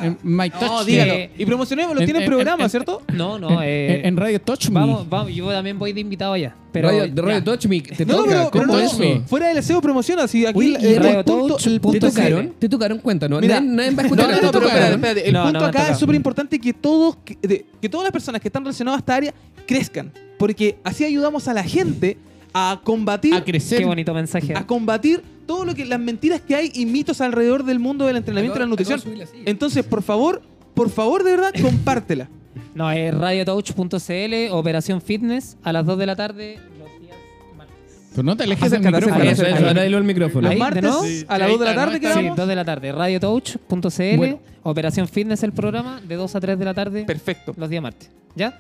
En My Touch. No, dígalo. Eh, Y promocionémoslo, en- tiene en- programa, en- ¿cierto? No, no, eh, En, en Radio Touch Me. Vamos, vamos, yo también voy de invitado allá. Pero radio, de Radio. Touch Me, te No, toca. pero, pero ¿Cómo no, eso? fuera del SEO promociona, si aquí Oye, el, Radio punto, Touch, el ¿Te punto punto tocaron? ¿Te tocaron? Cuéntanos. Mira, nadie, va a No, escuchar no, no, pero espérate. El No, punto no acá es súper importante que todos, que todas las personas que están relacionadas a esta área crezcan. Porque así ayudamos a la gente a combatir, A crecer. Qué bonito mensaje. a combatir todo lo que las mentiras que hay y mitos alrededor del mundo del entrenamiento y la nutrición. Entonces, por favor, por favor, de verdad, compártela. No, es radiotouch.cl, Operación Fitness, a las 2 de la tarde, los días martes. Pero no te alejes del micrófono. Eso, eso, Ahí. al micrófono. Los Ahí, martes ¿de nuevo? a las 2 de la tarde Sí, Sí, quedamos. 2 de la tarde. Radiotouch.cl, Bueno. Operación Fitness, el programa, de 2 a 3 de la tarde, Perfecto. los días martes. ¿Ya?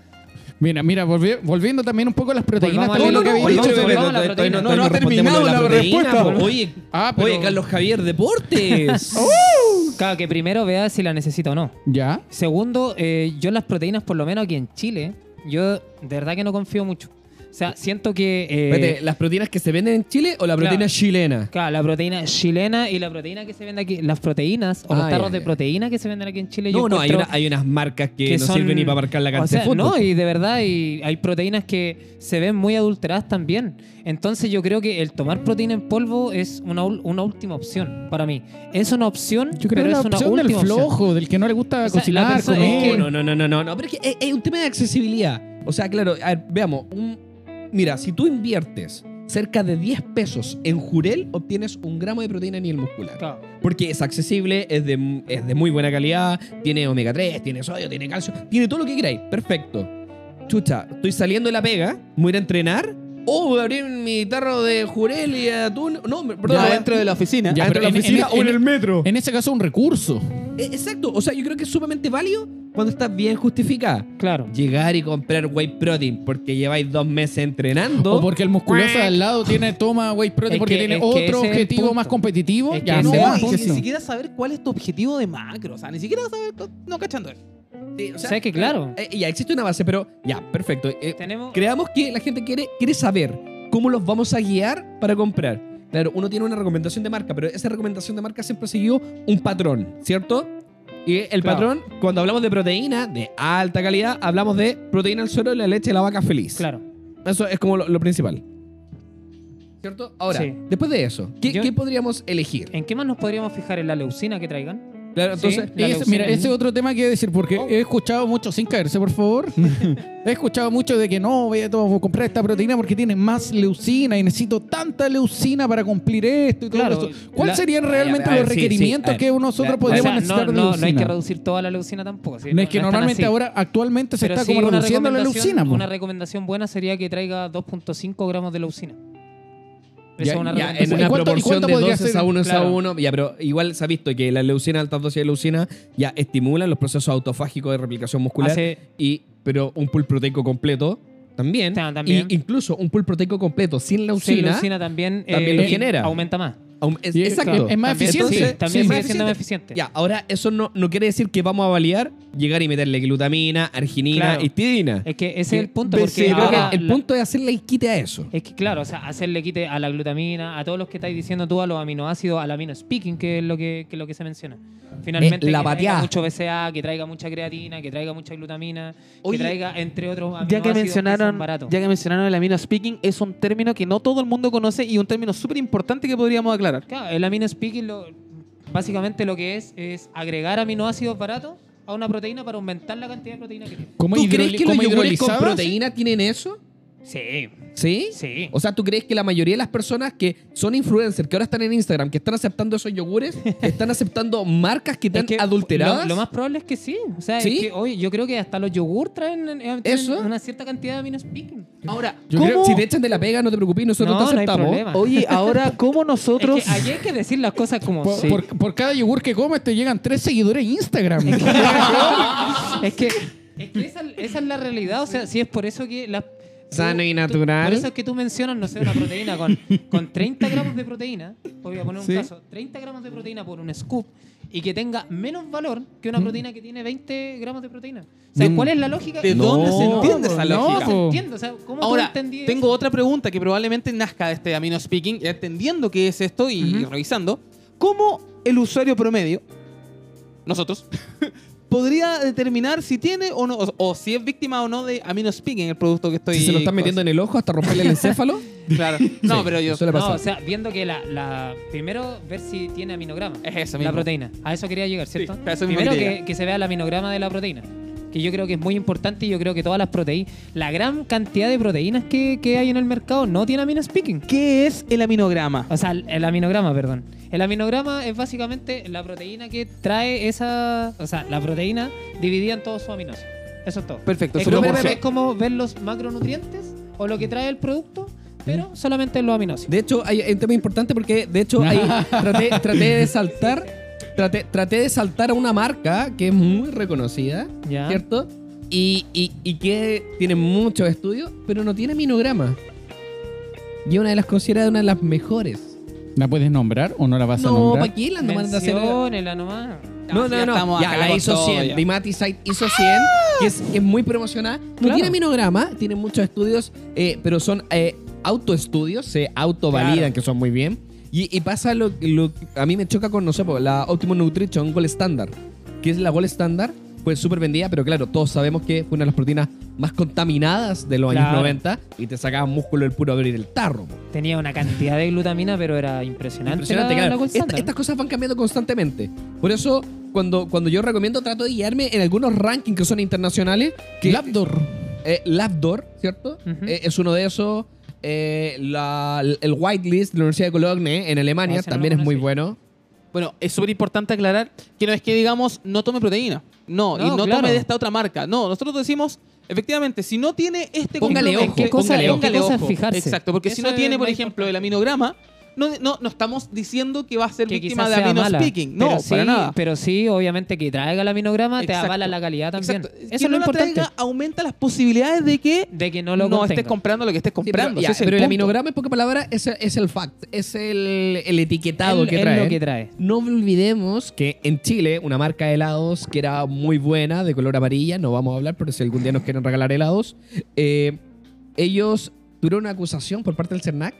Mira, mira, volvi- volviendo también un poco a las proteínas. Volvamos lo lo que volvamos- dicho. volvamos a la Todavía proteína. no, No, no ha terminado la proteína, respuesta. Oye, Ah, pero- oye, Carlos Javier Deportes. Claro, que primero vea si la necesita o no. Ya. Segundo, eh, yo las proteínas, por lo menos aquí en Chile, yo de verdad que no confío mucho. O sea, siento que... eh, Espérate, ¿las proteínas que se venden en Chile o la proteína Claro. chilena? Claro, la proteína chilena y la proteína que se vende aquí, las proteínas o Ah, los tarros de proteína que se venden aquí en Chile. No, yo no, hay, una- hay unas marcas que, que no son- sirven ni para marcar la o sea, de fútbol. No, y de verdad y hay proteínas que se ven muy adulteradas también. Entonces yo creo que el tomar proteína en polvo es una, ul- una última opción para mí. Es una opción, Yo creo pero la es una opción del última opción. flojo, del que no le gusta O sea, cocinar, comer. es que- No, no, no, no, no, no, pero es que es, es un tema de accesibilidad. O sea, claro, a ver, veamos. un- mira, si tú inviertes cerca de 10 pesos en Jurel, obtienes un gramo de proteína a nivel muscular. Claro. Porque es accesible, es de, es de muy buena calidad, tiene omega 3, tiene sodio, tiene calcio, tiene todo lo que queráis. Perfecto. Chucha, estoy saliendo de la pega, voy a ir a entrenar oh, voy a abrir mi tarro de jurel y atún. No, perdón. Ya dentro de la oficina. Ya, dentro de la pero en- oficina en- o en en- el metro. En ese caso, un recurso. Eh, Exacto, o sea, yo creo que es sumamente válido cuando está bien justificada. Claro. Llegar y comprar whey protein porque lleváis dos meses entrenando. O porque el musculoso de al lado tiene toma whey protein Es porque que- tiene otro objetivo más competitivo. Es que ya no, que ni siquiera saber cuál es tu objetivo de macro. O sea, ni siquiera saber. No cachando Sí, o O sea, que claro. eh, ya existe una base, pero ya, perfecto. Eh, Tenemos. creamos que la gente quiere, quiere saber cómo los vamos a guiar para comprar. Claro, uno tiene una recomendación de marca, pero esa recomendación de marca siempre siguió un patrón, ¿cierto? Y el Claro. patrón, cuando hablamos de proteína de alta calidad, hablamos de proteína al suero y la leche de la vaca feliz. Claro. Eso es como lo, lo principal. ¿Cierto? Ahora, Sí. después de eso, ¿qué, Yo- qué podríamos elegir? ¿En qué más nos podríamos fijar en la leucina que traigan? Claro, Sí, entonces, leucina. mira, ese es otro tema que decir, porque Oh. he escuchado mucho, sin caerse, por favor. he escuchado mucho de que no, voy a, comprar esta proteína porque tiene más leucina y necesito tanta leucina para cumplir esto y todo Claro, eso. ¿Cuáles serían a realmente ver, los sí, sí, requerimientos ver. que nosotros La- podemos O sea, necesitar no, de no, leucina? no hay que reducir toda la leucina tampoco. ¿sí? No es que tan normalmente ahora, actualmente se Pero está sí, como reduciendo la leucina. Una recomendación buena sería que traiga 2.5 gramos de leucina. Ya- una Ya, en recomendación. ¿Y una cuánto- proporción de podría 2 ser? a 1 a Claro. 1. Ya, pero igual se ha visto que la leucina, altas dosis de leucina, ya estimulan los procesos autofágicos de replicación muscular. Hace- y, pero un pool proteico completo también. Ta- también. Y incluso un pool proteico completo sin leucina. sin leucina también, también eh, lo genera. aumenta más. Es- Y es- exacto. es más También- eficiente. sí, también Sí, es más sigue siendo más eficiente. Ya, ahora eso no, no quiere decir que vamos a validar llegar y meterle glutamina, arginina, Claro. histidina. Es que ese es el punto. Porque ahora el la- punto es hacerle quite a eso. Es que claro, o sea, hacerle quite a la glutamina, a todos los que estáis diciendo tú, a los aminoácidos, al amino speaking, que es lo que, que es lo que se menciona. Finalmente, Eh, la que traiga mucho BCA, que traiga mucha creatina, que traiga mucha glutamina, Oye, que traiga, entre otros, aminoácidos Ya que mencionaron, ya que mencionaron el amino speaking, es un término que no todo el mundo conoce y un término súper importante que podríamos aclarar. Claro, el amino speaking, lo- básicamente lo que es, es agregar aminoácidos baratos a una proteína para aumentar la cantidad de proteína que tiene. ¿Cómo ¿Tú crees que los yogures con proteína tienen eso? Sí, ¿Sí? sí. O sea, ¿tú crees que la mayoría de las personas que son influencers, que ahora están en Instagram, que están aceptando esos yogures, están aceptando marcas que Es están que adulteradas? Lo, lo más probable es que sí. O sea, ¿Sí? es que hoy yo creo que hasta los yogur traen, eh, traen ¿Eso? una cierta cantidad de amino speaking. Ahora, Yo ¿cómo, creo- Si te echan de la pega, no te preocupes, nosotros No, te no hay aceptamos. oye, ahora, ¿cómo nosotros... Es que ahí hay que decir las cosas como Por, son. por- por cada yogur que comes te llegan tres seguidores en Instagram. Es que, es que esa, esa es la realidad. O sea, si es por eso que la. Sano y tú- natural. por eso es que tú mencionas, no sé, una proteína con, con 30 gramos de proteína. Voy a poner un Sí. caso: 30 gramos de proteína por un scoop y que tenga menos valor que una proteína que tiene 20 gramos de proteína. O sea, Mm. ¿cuál es la lógica? ¿De No, dónde se entiende no, esa no, lógica? No se entiende. O sea, ¿cómo Ahora, entendí tengo eso? otra pregunta que probablemente nazca de este amino speaking, entendiendo qué es esto y revisando. ¿Cómo el usuario promedio, nosotros, podría determinar si tiene o no, o, o si es víctima o no de amino speaking el producto que estoy... Si se lo están metiendo en el ojo hasta romperle el encéfalo. Claro. No, pero yo... No, o sea, viendo que la, la- Primero, ver si tiene aminograma. Es eso La mismo. proteína. A eso quería llegar, ¿cierto? Sí, eso mismo Primero que, que se vea el aminograma de la proteína. Que yo creo que es muy importante y yo creo que todas las proteínas, la gran cantidad de proteínas que, que hay en el mercado no tiene amino speaking. ¿Qué es el aminograma? O sea, el, el aminograma, perdón. El aminograma es básicamente la proteína que trae esa. O sea, la proteína dividida en todos sus aminoácidos. Eso es todo. Perfecto. Es como, es como ver los macronutrientes o lo que trae el producto, pero solamente en los aminoácidos. De hecho, hay hay un tema importante porque, de hecho, ahí traté, traté de saltar. Traté, traté de saltar a una marca que es muy reconocida, Ya. ¿cierto? Y, y- y que tiene muchos estudios, pero no tiene minograma. Y una de las consideradas una de las mejores. ¿La puedes nombrar o no la vas a No, nombrar? ¿para qué la andan mandando a hacer? Menciónela nomás. No, no, no. Ya, acá la todo 100, ya. Dimaticite ISO 100, que es, es muy promocionada. No Claro. tiene minograma, tiene muchos estudios, eh, pero son eh, autoestudios, se autovalidan, Claro. que son muy bien. Y, y pasa lo, lo a mí me choca con, no sé, po, la Optimum Nutrition Gold Standard, que es la Gold Standard, pues súper vendida, pero claro, todos sabemos que fue una de las proteínas más contaminadas de los años Claro. 90 y te sacaban músculo del puro abrir el tarro. po. Tenía una cantidad de glutamina, pero era impresionante. Impresionante, la- claro. la Esta- estas cosas van cambiando constantemente. Por eso, cuando, cuando yo recomiendo, trato de guiarme en algunos rankings que son internacionales. Que, Labdor. eh, Labdor, ¿cierto? Ujú. Eh, es uno de esos. Eh, la- el Whitelist de la Universidad de Cologne en Alemania Ah, ese no también es muy bueno. Bueno, es súper importante aclarar que no es que digamos no tome proteína. No, y No, no claro. tome de esta otra marca. No, nosotros decimos, efectivamente, si no tiene este Póngale ojo, ¿Qué cosa, póngale en ojo. qué cosa fijarse? Exacto, porque si no tiene, por ejemplo, el importante. aminograma, no, no, no estamos diciendo que va a ser que víctima de amino mala. speaking. No, pero sí, para nada. Pero sí, obviamente, que traiga el aminograma te Exacto. avala la calidad también. Exacto. Eso que es no lo la importante. traiga aumenta las posibilidades de que de que no lo no estés comprando lo que estés Sí, pero, comprando. ya, ese es pero el aminograma, en pocas palabras, es, es el fact, es el, el etiquetado Es- que es trae. lo que trae. No olvidemos que en Chile, una marca de helados que era muy buena, de color amarilla, no vamos a hablar, pero si algún día nos quieren regalar helados, eh, ellos tuvieron una acusación por parte del CERNAC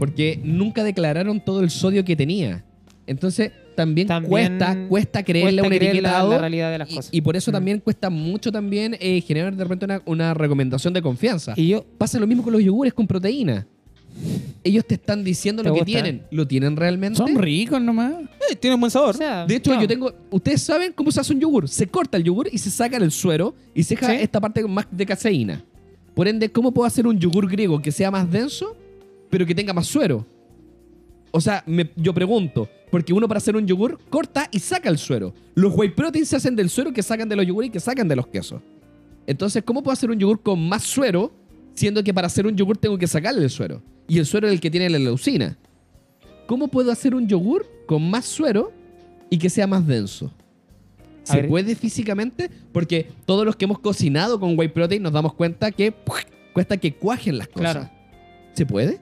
porque nunca declararon todo el sodio que tenía. Entonces, también, También cuesta, cuesta creerle Cuesta a un creer la- etiquetado. la, realidad de las y, cosas. y por eso Mm. también cuesta mucho también eh, generar de repente una, una recomendación de confianza. Y yo, Pasa lo mismo con los yogures con proteína. Ellos te están diciendo ¿Te lo que tienen. ¿Lo tienen realmente? Son ricos nomás. Eh, tiene un buen sabor. o sea, De hecho, yo tengo. Ustedes saben cómo se hace un yogur. Se corta el yogur y se saca el suero y se deja Sí. esta parte más de caseína. Por ende, ¿cómo puedo hacer un yogur griego que sea más denso, pero que tenga más suero? O sea, me- yo pregunto, porque uno para hacer un yogur corta y saca el suero. Los whey protein se hacen del suero que sacan de los yogures y que sacan de los quesos. Entonces, ¿cómo puedo hacer un yogur con más suero, siendo que para hacer un yogur tengo que sacarle el suero? Y el suero es el que tiene la leucina. ¿Cómo puedo hacer un yogur con más suero y que sea más denso? ¿Se puede físicamente? Porque todos los que hemos cocinado con whey protein nos damos cuenta que cuesta que cuajen las cosas. Claro. ¿Se puede?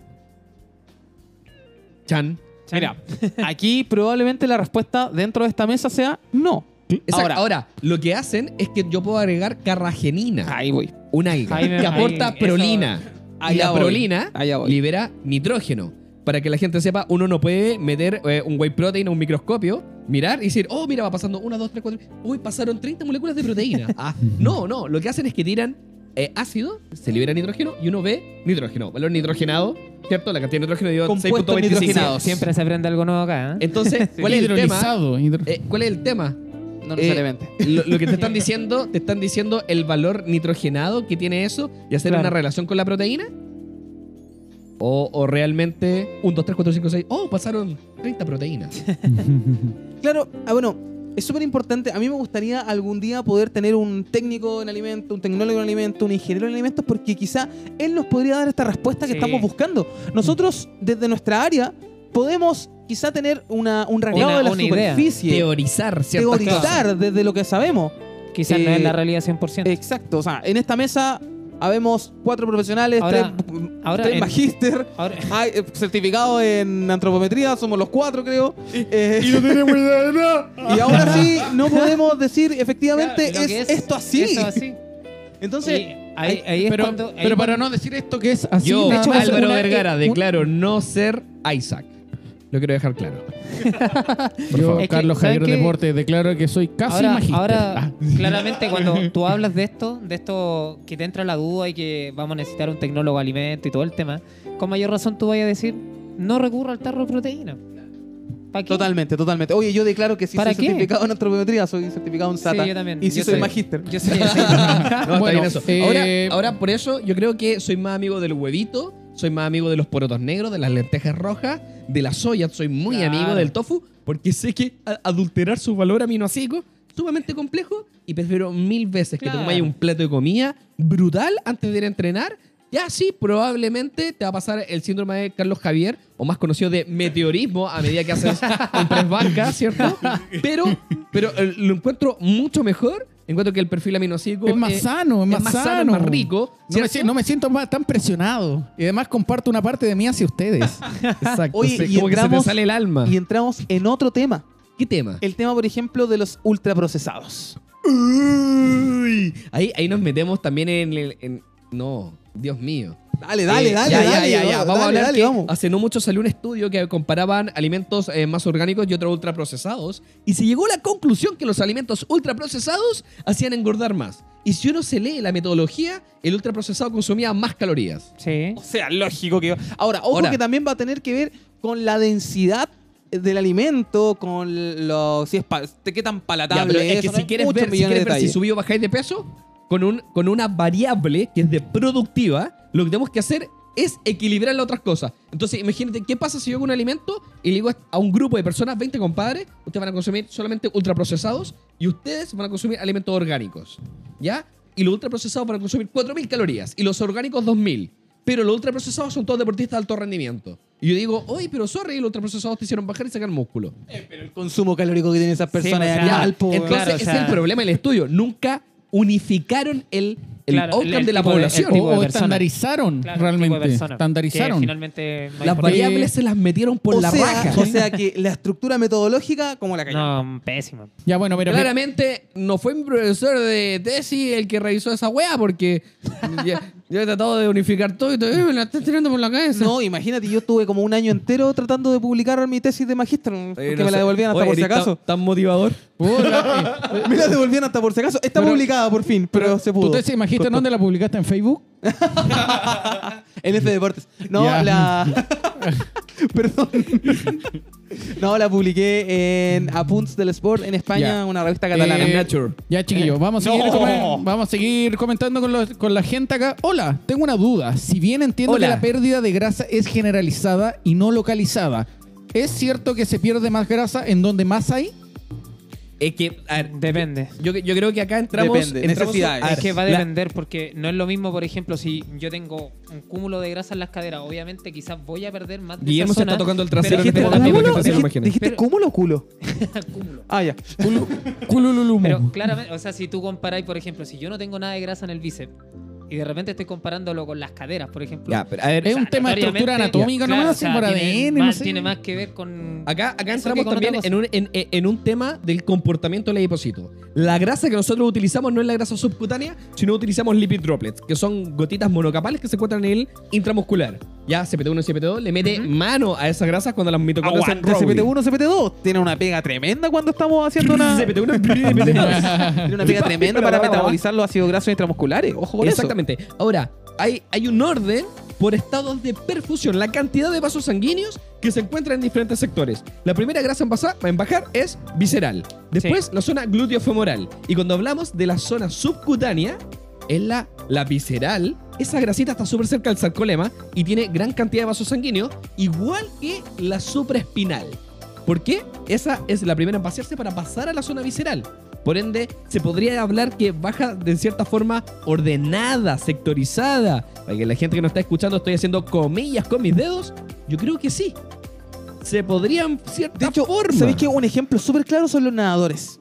Chan. Mira, aquí probablemente la respuesta dentro de esta mesa sea no. Exacto. Ahora, Ahora, lo que hacen es que yo puedo agregar carragenina, ahí voy. un alga, Ahí me- que aporta ahí- eso- prolina. y Allá la voy. prolina Allá voy. libera nitrógeno. Para que la gente sepa, uno no puede meter eh, un whey protein a un microscopio, mirar y decir, oh, mira, va pasando 1, 2, 3, 4. Uy, pasaron 30 moléculas de proteína. Ah, no, no. Lo que hacen es que tiran eh, ácido, se libera nitrógeno y uno ve nitrógeno. Valor nitrogenado, ¿cierto? La cantidad de nitrógeno dio Compuestos 6.25. nitrogenados. Siempre se aprende algo nuevo acá. ¿eh? Entonces, ¿cuál es el tema? Hidrolizado. hidro- Eh, ¿Cuál es el tema? No necesariamente. Lo, lo que te están diciendo, te están diciendo el valor nitrogenado que tiene eso y hacer Claro. una relación con la proteína. O, o realmente 1, 2, 3, 4, 5, 6. Oh, pasaron 30 proteínas. Claro, ah, bueno, es súper importante. A mí me gustaría algún día poder tener un técnico en alimentos, un tecnólogo en alimentos, un ingeniero en alimentos, porque quizá él nos podría dar esta respuesta que Sí. estamos buscando. Nosotros, desde nuestra área, podemos quizá tener una, un rasgado Una- de la una idea. superficie, Teorizar cosas. teorizar desde lo que sabemos. Quizás no eh, es la realidad 100%. Exacto, o sea, en esta mesa habemos cuatro profesionales, Ahora- tres, ahora tres en- magíster, Ahora, hay eh, certificados en antropometría, somos los cuatro, creo. Eh, no tenemos idea de nada. y ahora sí, no podemos decir efectivamente Claro, es, esto así. Esto así. Entonces, Y ahí, ahí es pero, cuando. ahí pero para no decir esto que es así. Yo, hecho, Álvaro una- Vergara, un- declaro no ser Isaac. Lo quiero dejar claro. Por Yo, favor. Es que, Carlos ¿saben Javier qué? Deporte, declaro que soy casi ahora, magíster. ahora Ah. claramente, cuando tú hablas de esto, de esto que te entra la duda y que vamos a necesitar un tecnólogo de alimento y todo el tema, con mayor razón tú vayas a decir, no recurra al tarro de proteína. ¿Para qué? totalmente, totalmente. Oye, yo declaro que sí ¿Para soy qué? certificado en antropometría, soy certificado en SATA. Sí, yo también. Y sí Yo soy soy- magíster. Yo. No, Bueno, eso. eh, ahora, ahora, por eso, yo creo que soy más amigo del huevito, soy más amigo de los porotos negros, de las lentejas rojas, de la soya, soy muy Claro. amigo del tofu, porque sé que adulterar su valor aminoácido es sumamente complejo y prefiero mil veces que Claro. te comáis un plato de comida brutal antes de ir a entrenar. Ya sí, probablemente te va a pasar el síndrome de Carlos Javier, o más conocido de meteorismo, a medida que haces un press banca, ¿cierto? Pero, pero eh, lo encuentro mucho mejor. Encuentro que el perfil aminoácido Es más eh, sano, es más, sano, es más rico. No me, siento más tan presionado. Y además comparto una parte de mí hacia ustedes. Exacto. Oye, sí, y como que se te entramos- sale el alma. Y entramos en otro tema. ¿Qué tema? El tema, por ejemplo, de los ultraprocesados. Uy, ahí, ahí nos metemos también en, el- en- No, Dios mío. Dale, dale, Eh, dale, ya, ya, dale. ya, ya. Vamos dale, a hablar dale, que vamos. hace no mucho salió un estudio que comparaban alimentos eh, más orgánicos y otros ultraprocesados y se llegó a la conclusión que los alimentos ultraprocesados hacían engordar más. Y si uno se lee la metodología, el ultraprocesado consumía más calorías. Sí. O sea, lógico que... Ahora, ojo Ahora. que también va a tener que ver con la densidad del alimento, con lo, si es pa- qué tan Ya, palatable pero es es. que ¿no? si quieres ver, si, quieres ver si subí o bajáis de peso, con, un, con una variable que es de productiva, lo que tenemos que hacer es equilibrar las otras cosas. Entonces, imagínate, ¿qué pasa si yo hago un alimento y le digo a un grupo de personas, 20 compadres, ustedes van a consumir solamente ultraprocesados y ustedes van a consumir alimentos orgánicos? ¿Ya? Y los ultraprocesados van a consumir 4.000 calorías y los orgánicos 2.000. Pero los ultraprocesados son todos deportistas de alto rendimiento. Y yo digo, oye, pero sorry, los ultraprocesados te hicieron bajar y sacar músculo. Pero el consumo calórico que tienen esas personas o es sea, Entonces, claro, o sea- es el problema del estudio. Nunca unificaron el, el Claro, outcome el de la tipo de- población. el tipo O, de o persona. estandarizaron Claro, tipo de realmente. Estandarizaron. finalmente no Las variables se las metieron por o la sea, raja. O sea que la estructura metodológica, como la cayó. No, pésimo. Ya, bueno, pero. Claramente no fue mi profesor de tesis el que revisó esa weá porque ya- yo he tratado de unificar todo y todavía me la están tirando por la cabeza. No, imagínate, yo estuve como un año entero tratando de publicar mi tesis de magíster, porque me la devolvían hasta por si acaso. Tan, motivador. Puta, Me la devolvían hasta por si acaso. Está Pero- publicada por fin, pero, se pudo. ¿Tú te imaginaste dónde la publicaste en Facebook? En F Deportes. No, Ya. la. Perdón. no, la publiqué en Apunts del Sport en España, Ya. una revista catalana. Eh, Nature. Ya, chiquillos, vamos, a seguir No. comen- vamos a seguir comentando con, los- con la gente acá. Hola, tengo una duda. Si bien entiendo Hola. que la pérdida de grasa es generalizada y no localizada, ¿es cierto que se pierde más grasa en donde más hay? Es que, a ver, Depende. yo, yo creo que acá entramos. Depende, entramos necesidades. a ver, Es que va a la- depender porque no es lo mismo, por ejemplo, si yo tengo un cúmulo de grasa en las caderas, obviamente quizás voy a perder más de Guillermo esa se está tocando el trasero en este momento Dijiste, dijiste Pero- cúmulo o culo? cúmulo. Ah, ya. Culululumo. Pero claramente, o sea, si tú comparáis, por ejemplo, si yo no tengo nada de grasa en el bíceps y de repente estoy comparándolo con las caderas, por ejemplo. Ya, pero a ver, Es un tema de estructura anatómica Claro, nomás, o sea, tiene no más- sé. Tiene más que ver con. Acá, acá entramos también en un, en- en un tema del comportamiento del adipocito. La grasa que nosotros utilizamos no es la grasa subcutánea, sino utilizamos lipid droplets, que son gotitas monocapales que se encuentran en el intramuscular. Ya CPT1 y CPT2 le mete mano a esas grasas cuando las mitocondrias Aguante rolling. CPT1, CPT2. Tiene una pega tremenda cuando estamos haciendo una. CPT1 CPT2. Tiene una pega tremenda para metabolizar los ácidos grasos intramusculares. Ojo con Exactamente. Ahora, hay, hay un orden por estados de perfusión, la cantidad de vasos sanguíneos que se encuentran en diferentes sectores. La primera grasa en, basa- en bajar es visceral. Después la zona glúteo-femoral. Y cuando hablamos de la zona subcutánea, es la, la visceral. Esa grasita está súper cerca del sarcolema y tiene gran cantidad de vasos sanguíneos, igual que la supraespinal. ¿Por qué? Esa es la primera en vaciarse para pasar a la zona visceral. Por ende, se podría hablar que baja de cierta forma ordenada, sectorizada. Para que la gente que nos está escuchando estoy haciendo comillas con mis dedos. Yo creo que sí. Se podrían cierta De hecho, forma. ¿sabéis que un ejemplo súper claro son los nadadores?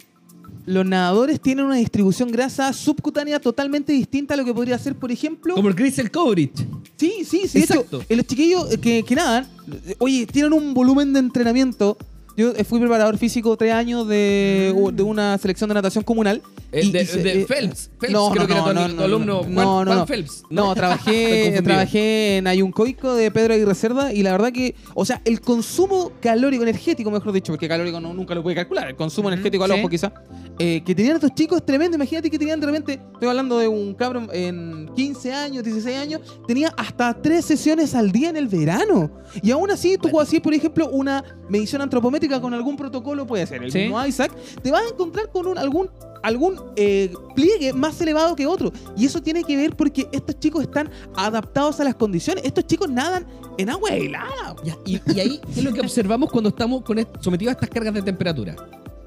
Los nadadores tienen una distribución grasa subcutánea totalmente distinta a lo que podría ser, por ejemplo. Como el Crystal Coverage. Sí, sí, sí. De Exacto. hecho, eh, los chiquillos eh, que, que nadan, eh, oye, tienen un volumen de entrenamiento. Yo eh, fui preparador físico tres años de, de una selección de natación comunal. El y- de, y se- de eh, Phelps. Phelps no, creo no, que era no, tu, no, tu no, alumno. no, Juan, Juan no. Phelps. No, trabajé, trabajé en Ayuncoico de Pedro Aguirre Cerda y la verdad que, o sea, el consumo calórico, energético, mejor dicho, porque calórico no, nunca lo puede calcular, el consumo energético al sí. ojo quizás, eh, que tenían estos chicos tremendo. Imagínate que tenían de repente, estoy hablando de un cabrón en 15 años, 16 años, tenía hasta tres sesiones al día en el verano. Y aún así, tú así, por ejemplo, una medición antropométrica con algún protocolo, puede ser el Sí. mismo Isaac, te vas a encontrar con un, algún, algún eh, pliegue más elevado que otro. Y eso tiene que ver porque estos chicos están adaptados a las condiciones. Estos chicos nadan en agua helada. Y, y ahí es lo que observamos cuando estamos con sometidos a estas cargas de temperatura.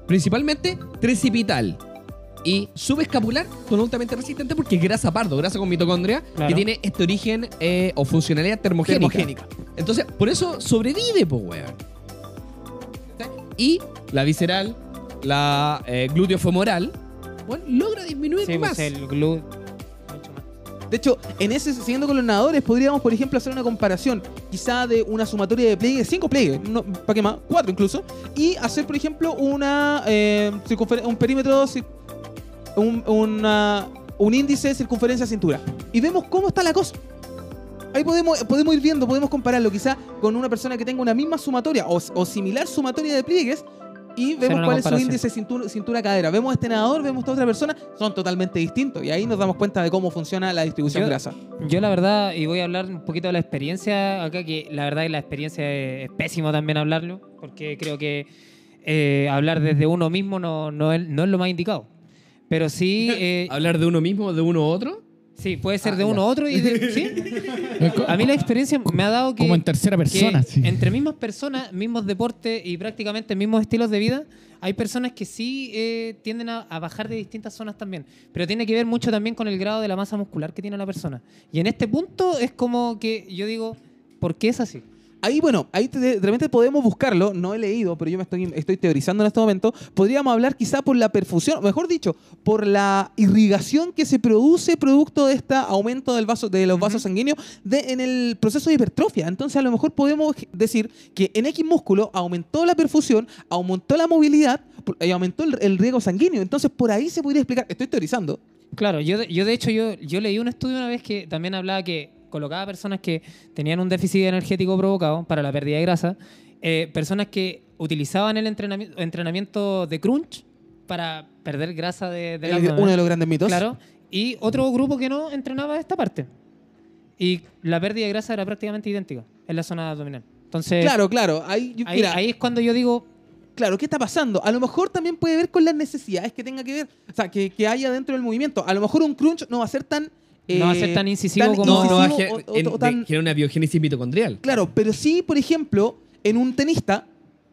Principalmente tricipital y subescapular son altamente resistentes porque es grasa pardo, grasa con mitocondria, Claro. que tiene este origen eh, o funcionalidad termogénica. Termogénica. Entonces, por eso sobrevive, pues, weón. Y la visceral, la eh, glúteo femoral, bueno, logra disminuir Sí, más. pues el glú. Mucho más. De hecho, en ese, siguiendo con los nadadores, podríamos, por ejemplo, hacer una comparación, quizá de una sumatoria de pliegues, cinco pliegues, no, ¿para qué más? Cuatro incluso, y hacer, por ejemplo, una eh, circunfer- un perímetro, cir- un, una- un índice de circunferencia cintura. Y vemos cómo está la cosa. Ahí podemos, podemos ir viendo, podemos compararlo quizá con una persona que tenga una misma sumatoria o, o similar sumatoria de pliegues y vemos cuál es su índice cintura- cintura-cadera. Vemos a este nadador, vemos a esta otra persona, son totalmente distintos y ahí nos damos cuenta de cómo funciona la distribución Yo- grasa. Yo la verdad, y voy a hablar un poquito de la experiencia acá, que la verdad que la experiencia es, pésimo también hablarlo, porque creo que eh, hablar desde uno mismo no, no, es, no es lo más indicado. Pero sí, eh, Hablar de uno mismo, de uno u otro. Sí, puede ser de uno a otro y de, ¿sí? A mí la experiencia me ha dado que Como en tercera persona. sí. entre mismas personas, mismos deportes y prácticamente mismos estilos de vida, hay personas que sí eh, tienden a, a bajar de distintas zonas también. Pero tiene que ver mucho también con el grado de la masa muscular que tiene la persona. Y en este punto es como que yo digo, ¿por qué es así? Ahí, bueno, ahí de repente podemos buscarlo. No he leído, pero yo me estoy, estoy teorizando en este momento. Podríamos hablar quizá por la perfusión, mejor dicho, por la irrigación que se produce producto de este aumento del vaso, de los vasos sanguíneos de- en el proceso de hipertrofia. Entonces, a lo mejor podemos decir que en X músculo aumentó la perfusión, aumentó la movilidad y aumentó el, el riego sanguíneo. Entonces, por ahí se podría explicar. Estoy teorizando. Claro, yo de, yo de hecho yo, yo leí un estudio una vez que también hablaba que colocaba personas que tenían un déficit energético provocado para la pérdida de grasa, eh, personas que utilizaban el entrenami- entrenamiento de crunch para perder grasa de, del El- uno de los grandes mitos. Claro, y otro grupo que no entrenaba esta parte. Y la pérdida de grasa era prácticamente idéntica en la zona abdominal. Entonces, Claro, claro. Ahí, mira, ahí es cuando yo digo, Claro, ¿qué está pasando? A lo mejor también puede ver con las necesidades que tenga que ver, o sea, que, que haya dentro del movimiento. A lo mejor un crunch no va a ser tan... No va a eh, ser tan incisivo como- No, no va a incisivo o- o- o tan- genera una biogénesis mitocondrial. Claro, pero sí, por ejemplo, en un tenista,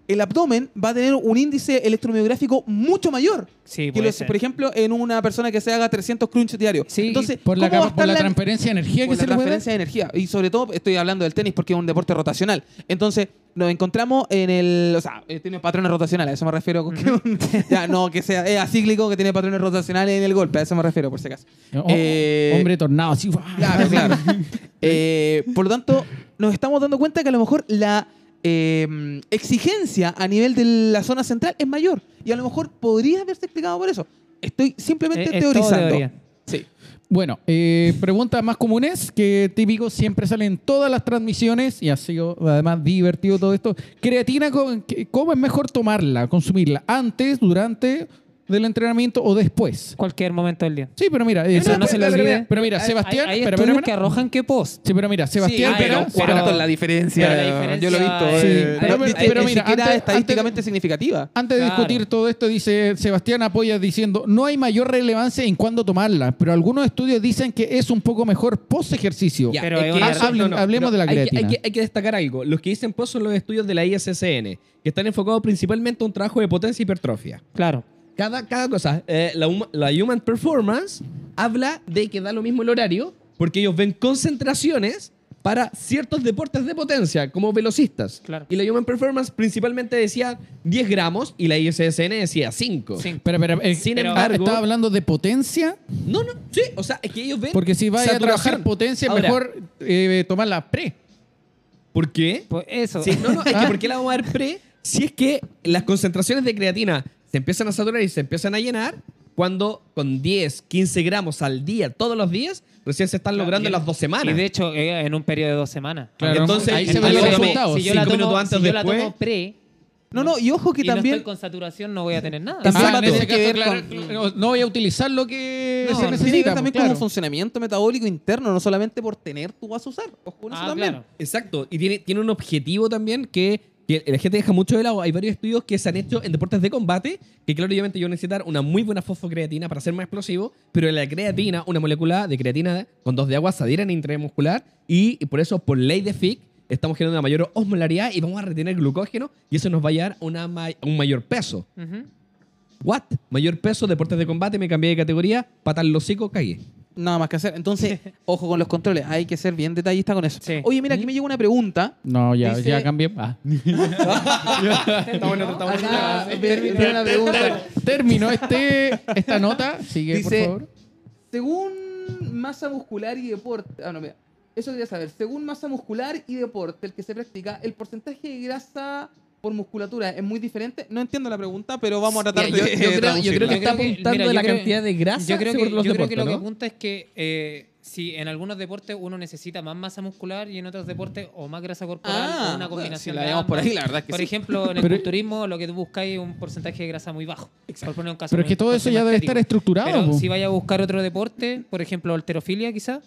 el abdomen va a tener un índice electromiográfico mucho mayor sí, que los, por ejemplo, en una persona que se haga 300 crunches diarios. Sí, Entonces, Por la, ¿cómo va a capa- por la transferencia de energía por que la se le puede dar. transferencia de energía. Y sobre todo estoy hablando del tenis porque es un deporte rotacional. Entonces, nos encontramos en el. O sea, eh, tiene patrones rotacionales, a eso me refiero. Con que un- ya, no, que sea es acíclico, que tiene patrones rotacionales en el golpe, a eso me refiero, por si acaso. Oh, Eh, hombre tornado, así. Claro, claro. Eh, por lo tanto, nos estamos dando cuenta que a lo mejor la eh, exigencia a nivel de la zona central es mayor. Y a lo mejor podría haberse explicado por eso. Estoy simplemente todo teorizando. Sí. Bueno, eh, preguntas más comunes que típico siempre salen en todas las transmisiones y ha sido además divertido todo esto. Creatina, ¿cómo cómo es mejor tomarla, consumirla? ¿Antes, durante del entrenamiento o después? cualquier momento del día. Sí, pero mira, eh, Pero no se le pero- olvide. Pero mira, Sebastián, Hay, hay espera, estudios espera, que arrojan que post. Sí, pero mira, Sebastián, Sí, pero. ¿cuánto es la diferencia? pero la diferencia Yo lo he visto. eh, pero- pero mira, antes- estadísticamente significativa. Antes de Claro. discutir todo esto, dice Sebastián Apoya diciendo, no hay mayor relevancia en cuándo tomarla, pero algunos estudios dicen que es un poco mejor post ejercicio. Ya, Pero que hablemos de la hay creatina. Hay que, hay que destacar algo. Los que dicen post son los estudios de la ISSN, que están enfocados principalmente a un trabajo de potencia y hipertrofia. Claro. Cada, cada cosa. eh, la, la Human Performance habla de que da lo mismo el horario porque ellos ven concentraciones para ciertos deportes de potencia, como velocistas. Claro. Y la Human Performance principalmente decía 10 gramos y la ISSN decía 5. Sí. Pero, pero, eh, Sin pero, embargo- ¿estaba hablando de potencia? No, no, sí. O sea, es que ellos ven. Porque si vaya a saturación. trabajar potencia, Ahora, mejor eh, tomarla pre. ¿Por qué? Pues eso. Sí, no, no, es que Ah. ¿por qué la vamos a dar pre? Si es que las concentraciones de creatina se empiezan a saturar y se empiezan a llenar cuando con 10, 15 gramos al día, todos los días, recién se están logrando en las dos semanas. Y de hecho, eh, en un periodo de dos semanas. Claro, Entonces, ahí se entonces, ven los resultados. Si yo, la tomo, antes si yo la después. tomo pre No, no, y ojo que y no también. estoy con saturación, no voy a tener nada. También Ah, va a en ese tener que caso, ver claro, con- no, no voy a utilizar lo que No, se tiene que necesita. ver también pues, claro. un funcionamiento metabólico interno, no solamente por tener tú vas a usar. Ojo con eso Ah, también. claro. Exacto. Y tiene, tiene un objetivo también que, que la gente deja mucho de lado. Hay varios estudios que se han hecho en deportes de combate que, claro, obviamente yo voy a necesitar una muy buena fosfocreatina para ser más explosivo, pero la creatina, una molécula de creatina con dos de agua, se adhieren intramuscular y, y por eso, por ley de Fick, estamos generando una mayor osmolaridad y vamos a retener glucógeno y eso nos va a llevar a una ma- un mayor peso. Ujú. What? Mayor peso, deportes de combate, me cambié de categoría, patar los hocico, cagué. Nada más que hacer. Entonces, ojo con los controles. Hay que ser bien detallista con eso. Sí. Oye, mira, aquí me llegó una pregunta. No, ya, Dice- ya cambié. Ah. Acá, viene- viene una pregunta. Terminó este, esta nota. Sigue, Dice- por favor. Según masa muscular y deporte. Ah, no, mira. Eso quería saber. Según masa muscular y deporte, el que se practica, el porcentaje de grasa por musculatura es muy diferente. No entiendo la pregunta, pero vamos a tratar Mira, de. yo, yo creo, yo creo que está apuntando mira, la creo- cantidad de grasa Yo creo que, los yo creo que lo que apunta es que eh, si en algunos deportes uno necesita más masa muscular y en otros deportes o más grasa corporal Ah, o una bueno, combinación si la de por ahí, la verdad es que Por sí. ejemplo, en el Pero- culturismo lo que tú buscáis es un porcentaje de grasa muy bajo. Por poner un caso Pero es que todo eso ya debe estar estructurado. Pero po. si vaya a buscar otro deporte, por ejemplo, alterofilia quizá,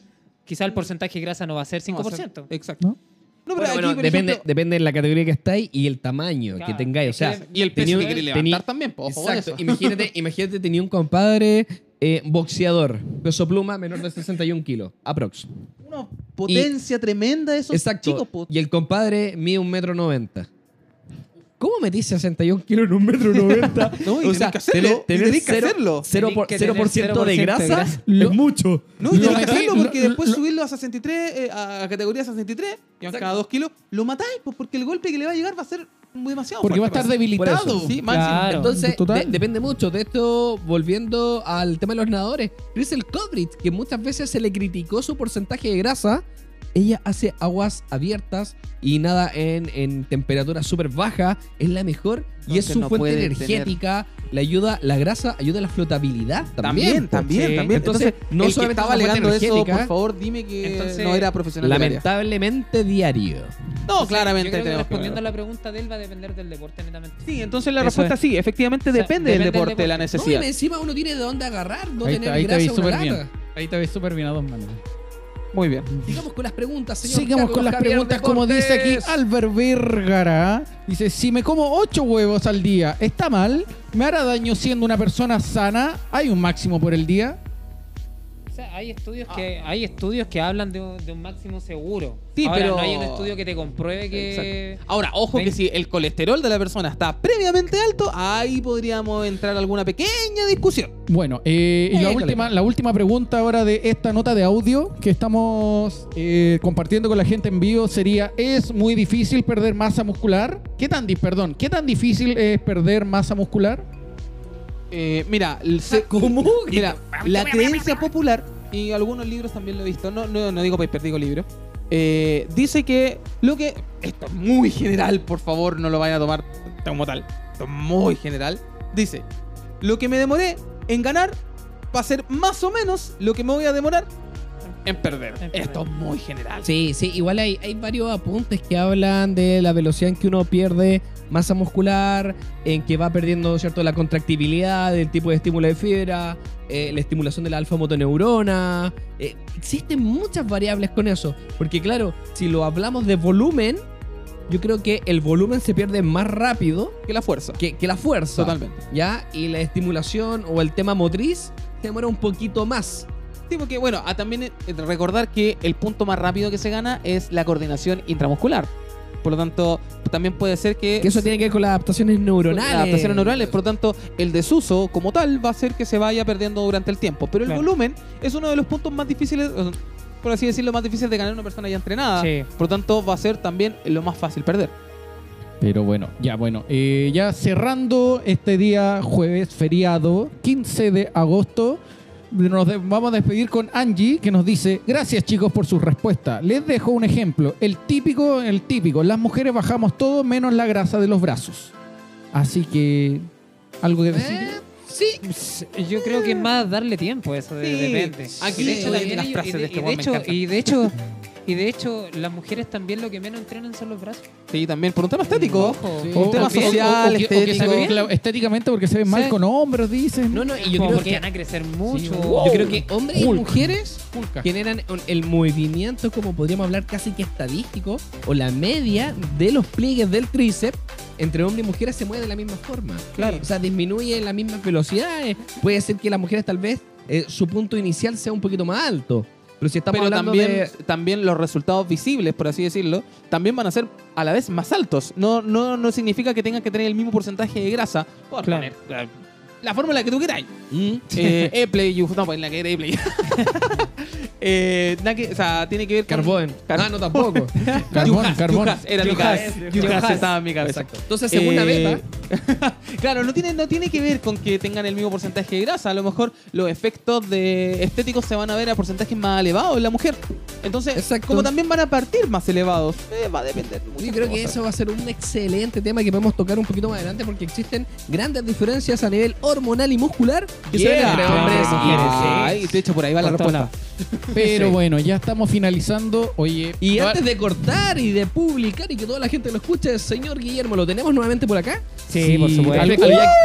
quizá el porcentaje de grasa no va a ser 5%. Exacto. ¿No? No, pero Bueno, aquí, bueno, por depende, ejemplo- depende de la categoría que estáis y el tamaño Claro, que tengáis. O sea, Y el peso tenía- que queréis tenía- levantar también, po, ojo con Exacto. eso. Imagínate, imagínate, tenía un compadre eh, boxeador, peso pluma, menor de 61 kilos, aprox. Una potencia tremenda de esos Exacto. chicos, po. Y el compadre mide un metro noventa. ¿Cómo metís 61 kilos en un metro noventa? No, y que hacerlo, y tenés que hacerlo. Cero Tenés por- que tener de 0% de grasa grasa. es mucho. No, y Lo tenés que metí- hacerlo lo- porque después lo- subirlo a 63, eh, a categoría 63, y a cada 2 kilos, lo matáis, pues porque el golpe que le va a llegar va a ser demasiado Porque va a estar parece. debilitado. Sí, máximo. Claro. Entonces, Total. de- depende mucho. De esto, volviendo al tema de los nadadores, Chris el Cobrit, que muchas veces se le criticó su porcentaje de grasa, ella hace aguas abiertas y nada en, en temperatura súper baja, es la mejor y es su no fuente energética, le ayuda, la grasa ayuda a la flotabilidad también. También, po. también, Sí. también. Entonces, Entonces, no el que solamente estaba alegando eso, por favor, dime que Entonces, no era profesional. Lamentablemente diario. No, claramente yo creo que respondiendo a la pregunta de él va a depender del deporte netamente. Sí, entonces la Eso respuesta es. sí, efectivamente O sea, depende, del deporte, la deporte. No, y necesidad. encima uno tiene de dónde agarrar, no Ahí, tener te- ahí te grasa una. Ahí te veis súper bien a dos manos. Muy bien. Sigamos con las preguntas, señor. Sigamos Carlos con las Javier preguntas, como dice aquí Deportes. Albert Vergara. Dice, si me como ocho huevos al día, ¿está mal? ¿Me hará daño siendo una persona sana? ¿Hay un máximo por el día? Sea, hay estudios que hay estudios que hablan de un, de un máximo seguro. Sí, Ahora, pero- no hay un estudio que te compruebe que Ahora, ojo que si el colesterol de la persona está previamente alto, ahí podríamos entrar a alguna pequeña discusión. Bueno, eh, y la, última, la última pregunta ahora de esta nota de audio que estamos eh, compartiendo con la gente en vivo sería, ¿es muy difícil perder masa muscular? ¿Qué tan, di- perdón, ¿qué tan difícil es perder masa muscular? Eh, mira, se- ¿Cómo? Mira, la creencia popular, y algunos libros también lo he visto, no, no, no digo paper, digo libro, eh, dice que lo que. Esto es muy general, por favor, no lo vayan a tomar como tal. Esto es muy general. Dice: Lo que me demoré en ganar va a ser más o menos lo que me voy a demorar en perder. En perder. Esto es muy general. Sí, sí, igual hay, hay varios apuntes que hablan de la velocidad en que uno pierde masa muscular, en que va perdiendo cierto la contractibilidad, el tipo de estímulo de fibra, eh, la estimulación de la alfa motoneurona. Eh, existen muchas variables con eso, porque claro, si lo hablamos de volumen, yo creo que el volumen se pierde más rápido Que la fuerza. que, que la fuerza. Totalmente. ¿Ya? Y la estimulación o el tema motriz se demora un poquito más. Sí, porque bueno, a también eh, recordar que el punto más rápido que se gana es la coordinación intramuscular. Por lo tanto, también puede ser que... Que eso tiene que ver con las adaptaciones neuronales. Las adaptaciones neurales, por lo tanto, el desuso como tal va a hacer que se vaya perdiendo durante el tiempo. Pero el Claro. volumen es uno de los puntos más difíciles, por así decirlo, más difíciles de ganar una persona ya entrenada. Sí. Por lo tanto, va a ser también lo más fácil perder. Pero bueno, ya bueno, eh, ya cerrando este día jueves feriado, 15 de agosto, nos de- vamos a despedir con Angie que nos dice, gracias chicos por su respuesta. Les dejo un ejemplo, el típico, el típico, las mujeres bajamos todo menos la grasa de los brazos. Así que, ¿algo que decir? sí. Pues, Yo creo que es más darle tiempo, eso de- Sí. depende. Aquí Y de hecho, y de, de este y de y de hecho, y de hecho, las mujeres también lo que menos entrenan son los brazos. Sí, también por un tema estético. Ojo. Sí. Un tema social, o que, o que se estético. ve, claro, estéticamente porque se ven mal Sí. con hombros, dicen. No, no, y yo creo porque que van a crecer mucho. yo creo que hombres y mujeres Hulk. generan el movimiento, como podríamos hablar casi que estadístico, o la media de los pliegues del tríceps entre hombres y mujeres se mueve de la misma forma. Claro. O sea, disminuye en las mismas velocidades. Puede ser que las mujeres tal vez eh, su punto inicial sea un poquito más alto. Pero si estamos Pero hablando también, de... también los resultados visibles, por así decirlo, también van a ser a la vez más altos. No, no, no significa que tengan que tener el mismo porcentaje de grasa. Por Claro. poner la, la fórmula que tú queráis. Mm. Eh, E-Play, you- no, pues la que era E-Play. eh, que- o sea, tiene que ver con... Carbón. Car- Ah, no, tampoco. Carbón, Yujas, carbón. Era mi Yujas, cabeza. Yujas estaba en mi cabeza. Exacto. Entonces, según la Eh, beta, claro, no tiene, no tiene que ver con que tengan el mismo porcentaje de grasa. A lo mejor los efectos de estéticos se van a ver a porcentajes más elevados en la mujer. Entonces, Exacto. como también van a partir más elevados, eh, va a depender. Yo creo que eso va a ser un excelente tema que podemos tocar un poquito más adelante porque existen grandes diferencias a nivel hormonal y muscular que se ven Yeah. entre hombres y mujeres. Ay, de hecho, por ahí va la Por todos respuesta. Pero Sí. bueno, ya estamos finalizando. Oye, Y antes de cortar y de publicar y que toda la gente lo escuche, señor Guillermo, ¿lo tenemos nuevamente por acá? Sí, por supuesto.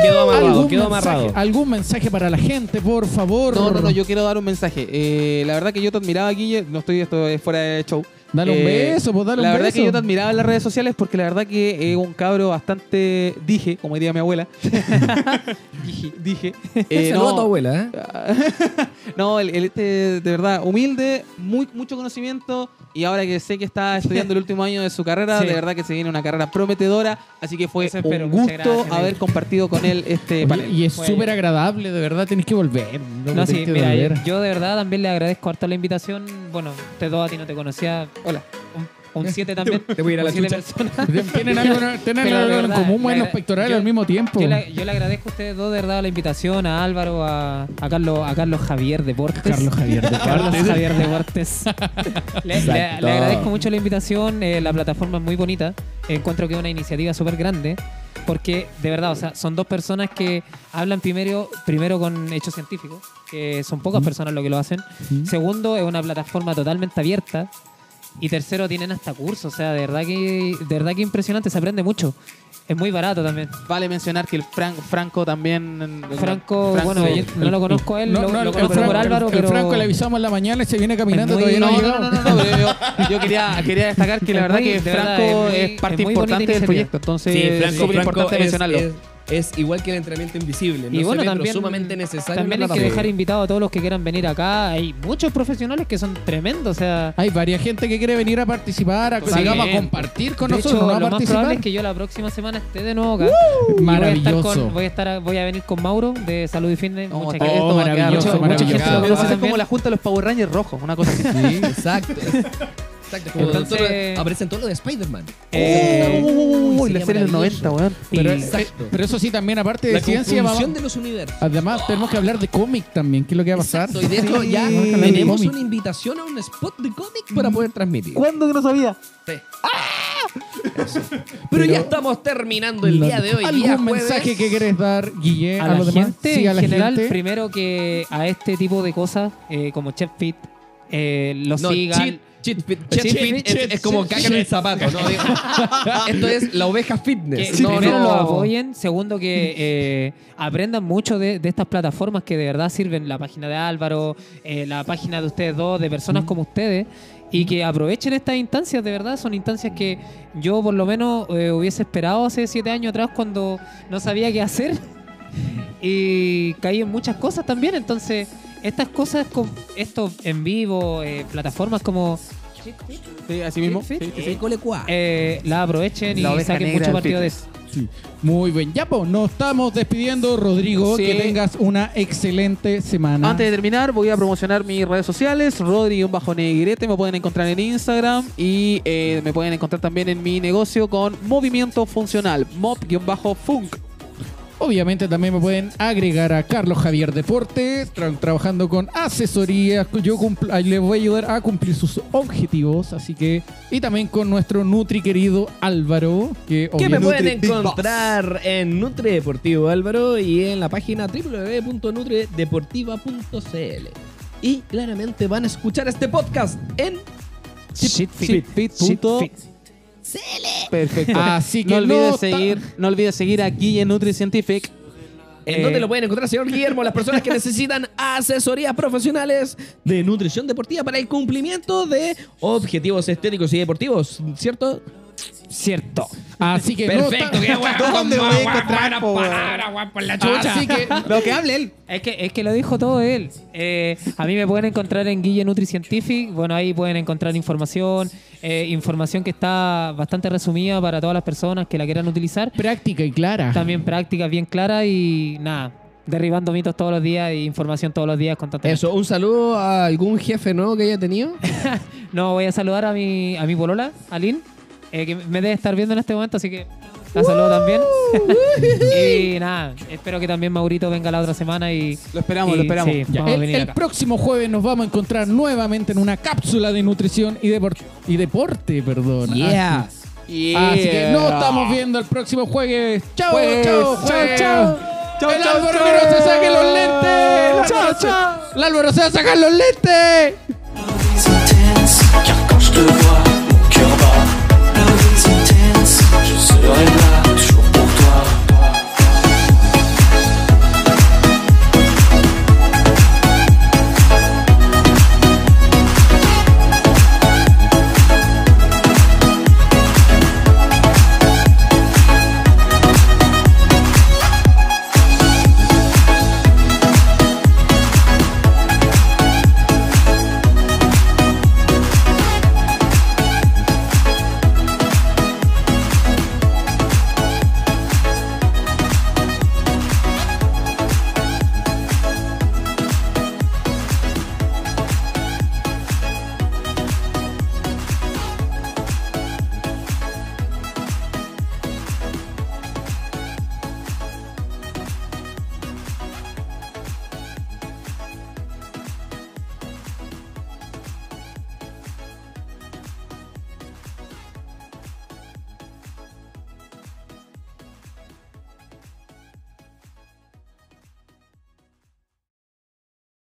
Quedó amarrado, ¿algún quedó mensaje, amarrado. ¿Algún mensaje para la gente, por favor? No, no, no, yo quiero dar un mensaje. Eh, la verdad que yo te admiraba, Guille, no estoy esto es fuera de show. Dale un Eh, beso, pues dale La un verdad beso. que yo te admiraba en las redes sociales porque la verdad que es un cabro bastante, dije, como diría mi abuela. dije, dije. Eh, Saluda a tu no, abuela, ¿eh? no, el, el este, de verdad, humilde, muy, mucho conocimiento. Y ahora que sé que está estudiando el último año de su carrera, Sí. de verdad que se viene una carrera prometedora. Así que fue espero, un gusto haber compartido con él este Oye, panel. y es súper agradable, de verdad, tenés que volver. loco, No, sí, mira, volver. yo, de verdad también le agradezco harto la invitación. Bueno, ustedes dos a ti no te conocía. Hola. Un 7 también. Te voy a ir a la un chucha. Tienen algo, tienen algo en común, bueno, le los agra- pectorales yo- al mismo tiempo. Yo le, yo le agradezco a ustedes dos de verdad la invitación, a Álvaro, a, a Carlos, a Carlos Javier Deportes. Carlos Javier de Carlos Javier Deportes. le, le- le agradezco mucho la invitación, eh, la plataforma es muy bonita. Encuentro que es una iniciativa súper grande. Porque, de verdad, o sea, son dos personas que hablan primero, primero con hechos científicos, que son pocas personas lo que lo hacen. Segundo, es una plataforma totalmente abierta. Y tercero, tienen hasta cursos. O sea, de verdad que, de verdad que impresionante, se aprende mucho. Es muy barato también. Vale mencionar que el Fran- Franco también. Franco, bueno, yo no lo conozco a él, No, lo, no, lo conozco Franco, por Álvaro, el pero... Franco le avisamos en la mañana y se viene caminando, Es muy- todavía no, No, ha no, llegado. no, no, no, pero yo, yo quería, quería destacar que la Es verdad muy- que de verdad, Franco es muy- es parte es muy bonita importante del iniciativa. proyecto, entonces Sí, es Franco, súper Franco importante es, mencionarlo. es- es igual que el entrenamiento invisible. No y bueno, se ve, también, pero sumamente necesario. también hay que dejar invitados a todos los que quieran venir acá. Hay muchos profesionales que son tremendos, o sea... Hay varias gente que quiere venir a participar, a, digamos, a compartir con de nosotros, hecho, no a lo más participar. probable es que yo la próxima semana esté de nuevo acá. Y voy a estar Maravilloso. con- voy a estar, voy a venir con Mauro de Salud y Fitness. Muchas. Oh, a maravilloso, mucha- maravilloso. gente lo como la junta de los Power Rangers rojos, una cosa así. Sí, exacto. Exacto. Como Entonces- todo lo- aparecen todo lo de Spider-Man. Eh, Uy, la serie del maravilloso. 90, weón. Pero, Exacto. pero eso sí, también aparte de La ciencia, de los universos. además tenemos que hablar de cómic también, ¿qué es lo que va a pasar? Exacto, y de hecho ya vamos a hablar de tenemos una invitación a un spot de cómic para poder transmitir. ¿Cuándo que no sabía? Sí. Pero, ya estamos terminando el día de hoy. ¿Algún día jueves. mensaje que quieres dar, Guille, a, a, la los demás? gente Sí, a en la general, gente. primero que a este tipo de cosas, eh, como Chef Fit, eh, los No, sigan. cheat, cheat fit, Cheat cheat fit, fit es, como caca en el zapato, ¿no? Digo, Esto es la oveja Que fitness. primero No, no. lo apoyen, segundo que eh, aprendan mucho de, de estas plataformas que de verdad sirven, la página de Álvaro, eh, la página de ustedes dos, de personas como ustedes, y que aprovechen estas instancias, de verdad, son instancias que yo por lo menos eh, hubiese esperado hace siete años atrás cuando no sabía qué hacer y caí en muchas cosas también, entonces estas cosas, con esto en vivo, eh, plataformas como... Sí, así mismo. Sí, sí. Sí, sí. eh, la aprovechen y La oveja saquen mucho partido de eso. Sí. Muy bien. Ya, pues, nos estamos despidiendo, Rodrigo. Sí. Que tengas una excelente semana. Antes de terminar, voy a promocionar mis redes sociales. Rodri-Negrete, me pueden encontrar en Instagram y eh, me pueden encontrar también en mi negocio con Movimiento Funcional, Mob-Funk. Obviamente también me pueden agregar a Carlos Javier Deportes, tra- trabajando con asesoría. Yo les voy a ayudar a cumplir sus objetivos. Así que. Y también con nuestro Nutri querido Álvaro. Que, Que me pueden encontrar en Nutri Deportivo Álvaro y en la página www.nutrideportiva.cl. Y claramente van a escuchar este podcast en Shitfit. Shitfit. Perfecto. Así que no olvides no seguir, no olvides seguir a Guille Nutri Scientific. ¿En Eh, dónde lo pueden encontrar, señor Guillermo? Las personas que necesitan asesorías profesionales de nutrición deportiva para el cumplimiento de objetivos estéticos y deportivos, ¿cierto? Cierto. Así que no Perfecto, ta- qué guapo. ¿Dónde voy a encontrar, palabra, por la chucha. Así que Lo que hable él. Es que, es que lo dijo todo él. Eh, a mí me pueden encontrar en Guille Nutri Scientific. Bueno, ahí pueden encontrar información, eh, información que está bastante resumida para todas las personas que la quieran utilizar. práctica y clara. También prácticas bien claras y nada, derribando mitos todos los días y información todos los días constantemente. Eso, un saludo a algún jefe nuevo que haya tenido. No, voy a saludar a mi, a mi polola, a Lynn, eh, que me debe estar viendo en este momento, así que la saludo también. y nada, espero que también Maurito venga la otra semana y... Lo esperamos, y- lo esperamos. sí, Ya, vamos a el, venir el acá. próximo jueves nos vamos a encontrar nuevamente en una cápsula de nutrición y, depor- y deporte, perdón. Yeah. Así, así que nos estamos viendo el próximo jueves. Chao, Jueves, chao, jueves. chao, chao. el Álvaro que no se saque los lentes. Chao, chao. El Álvaro se va a sacar los lentes. 失败了。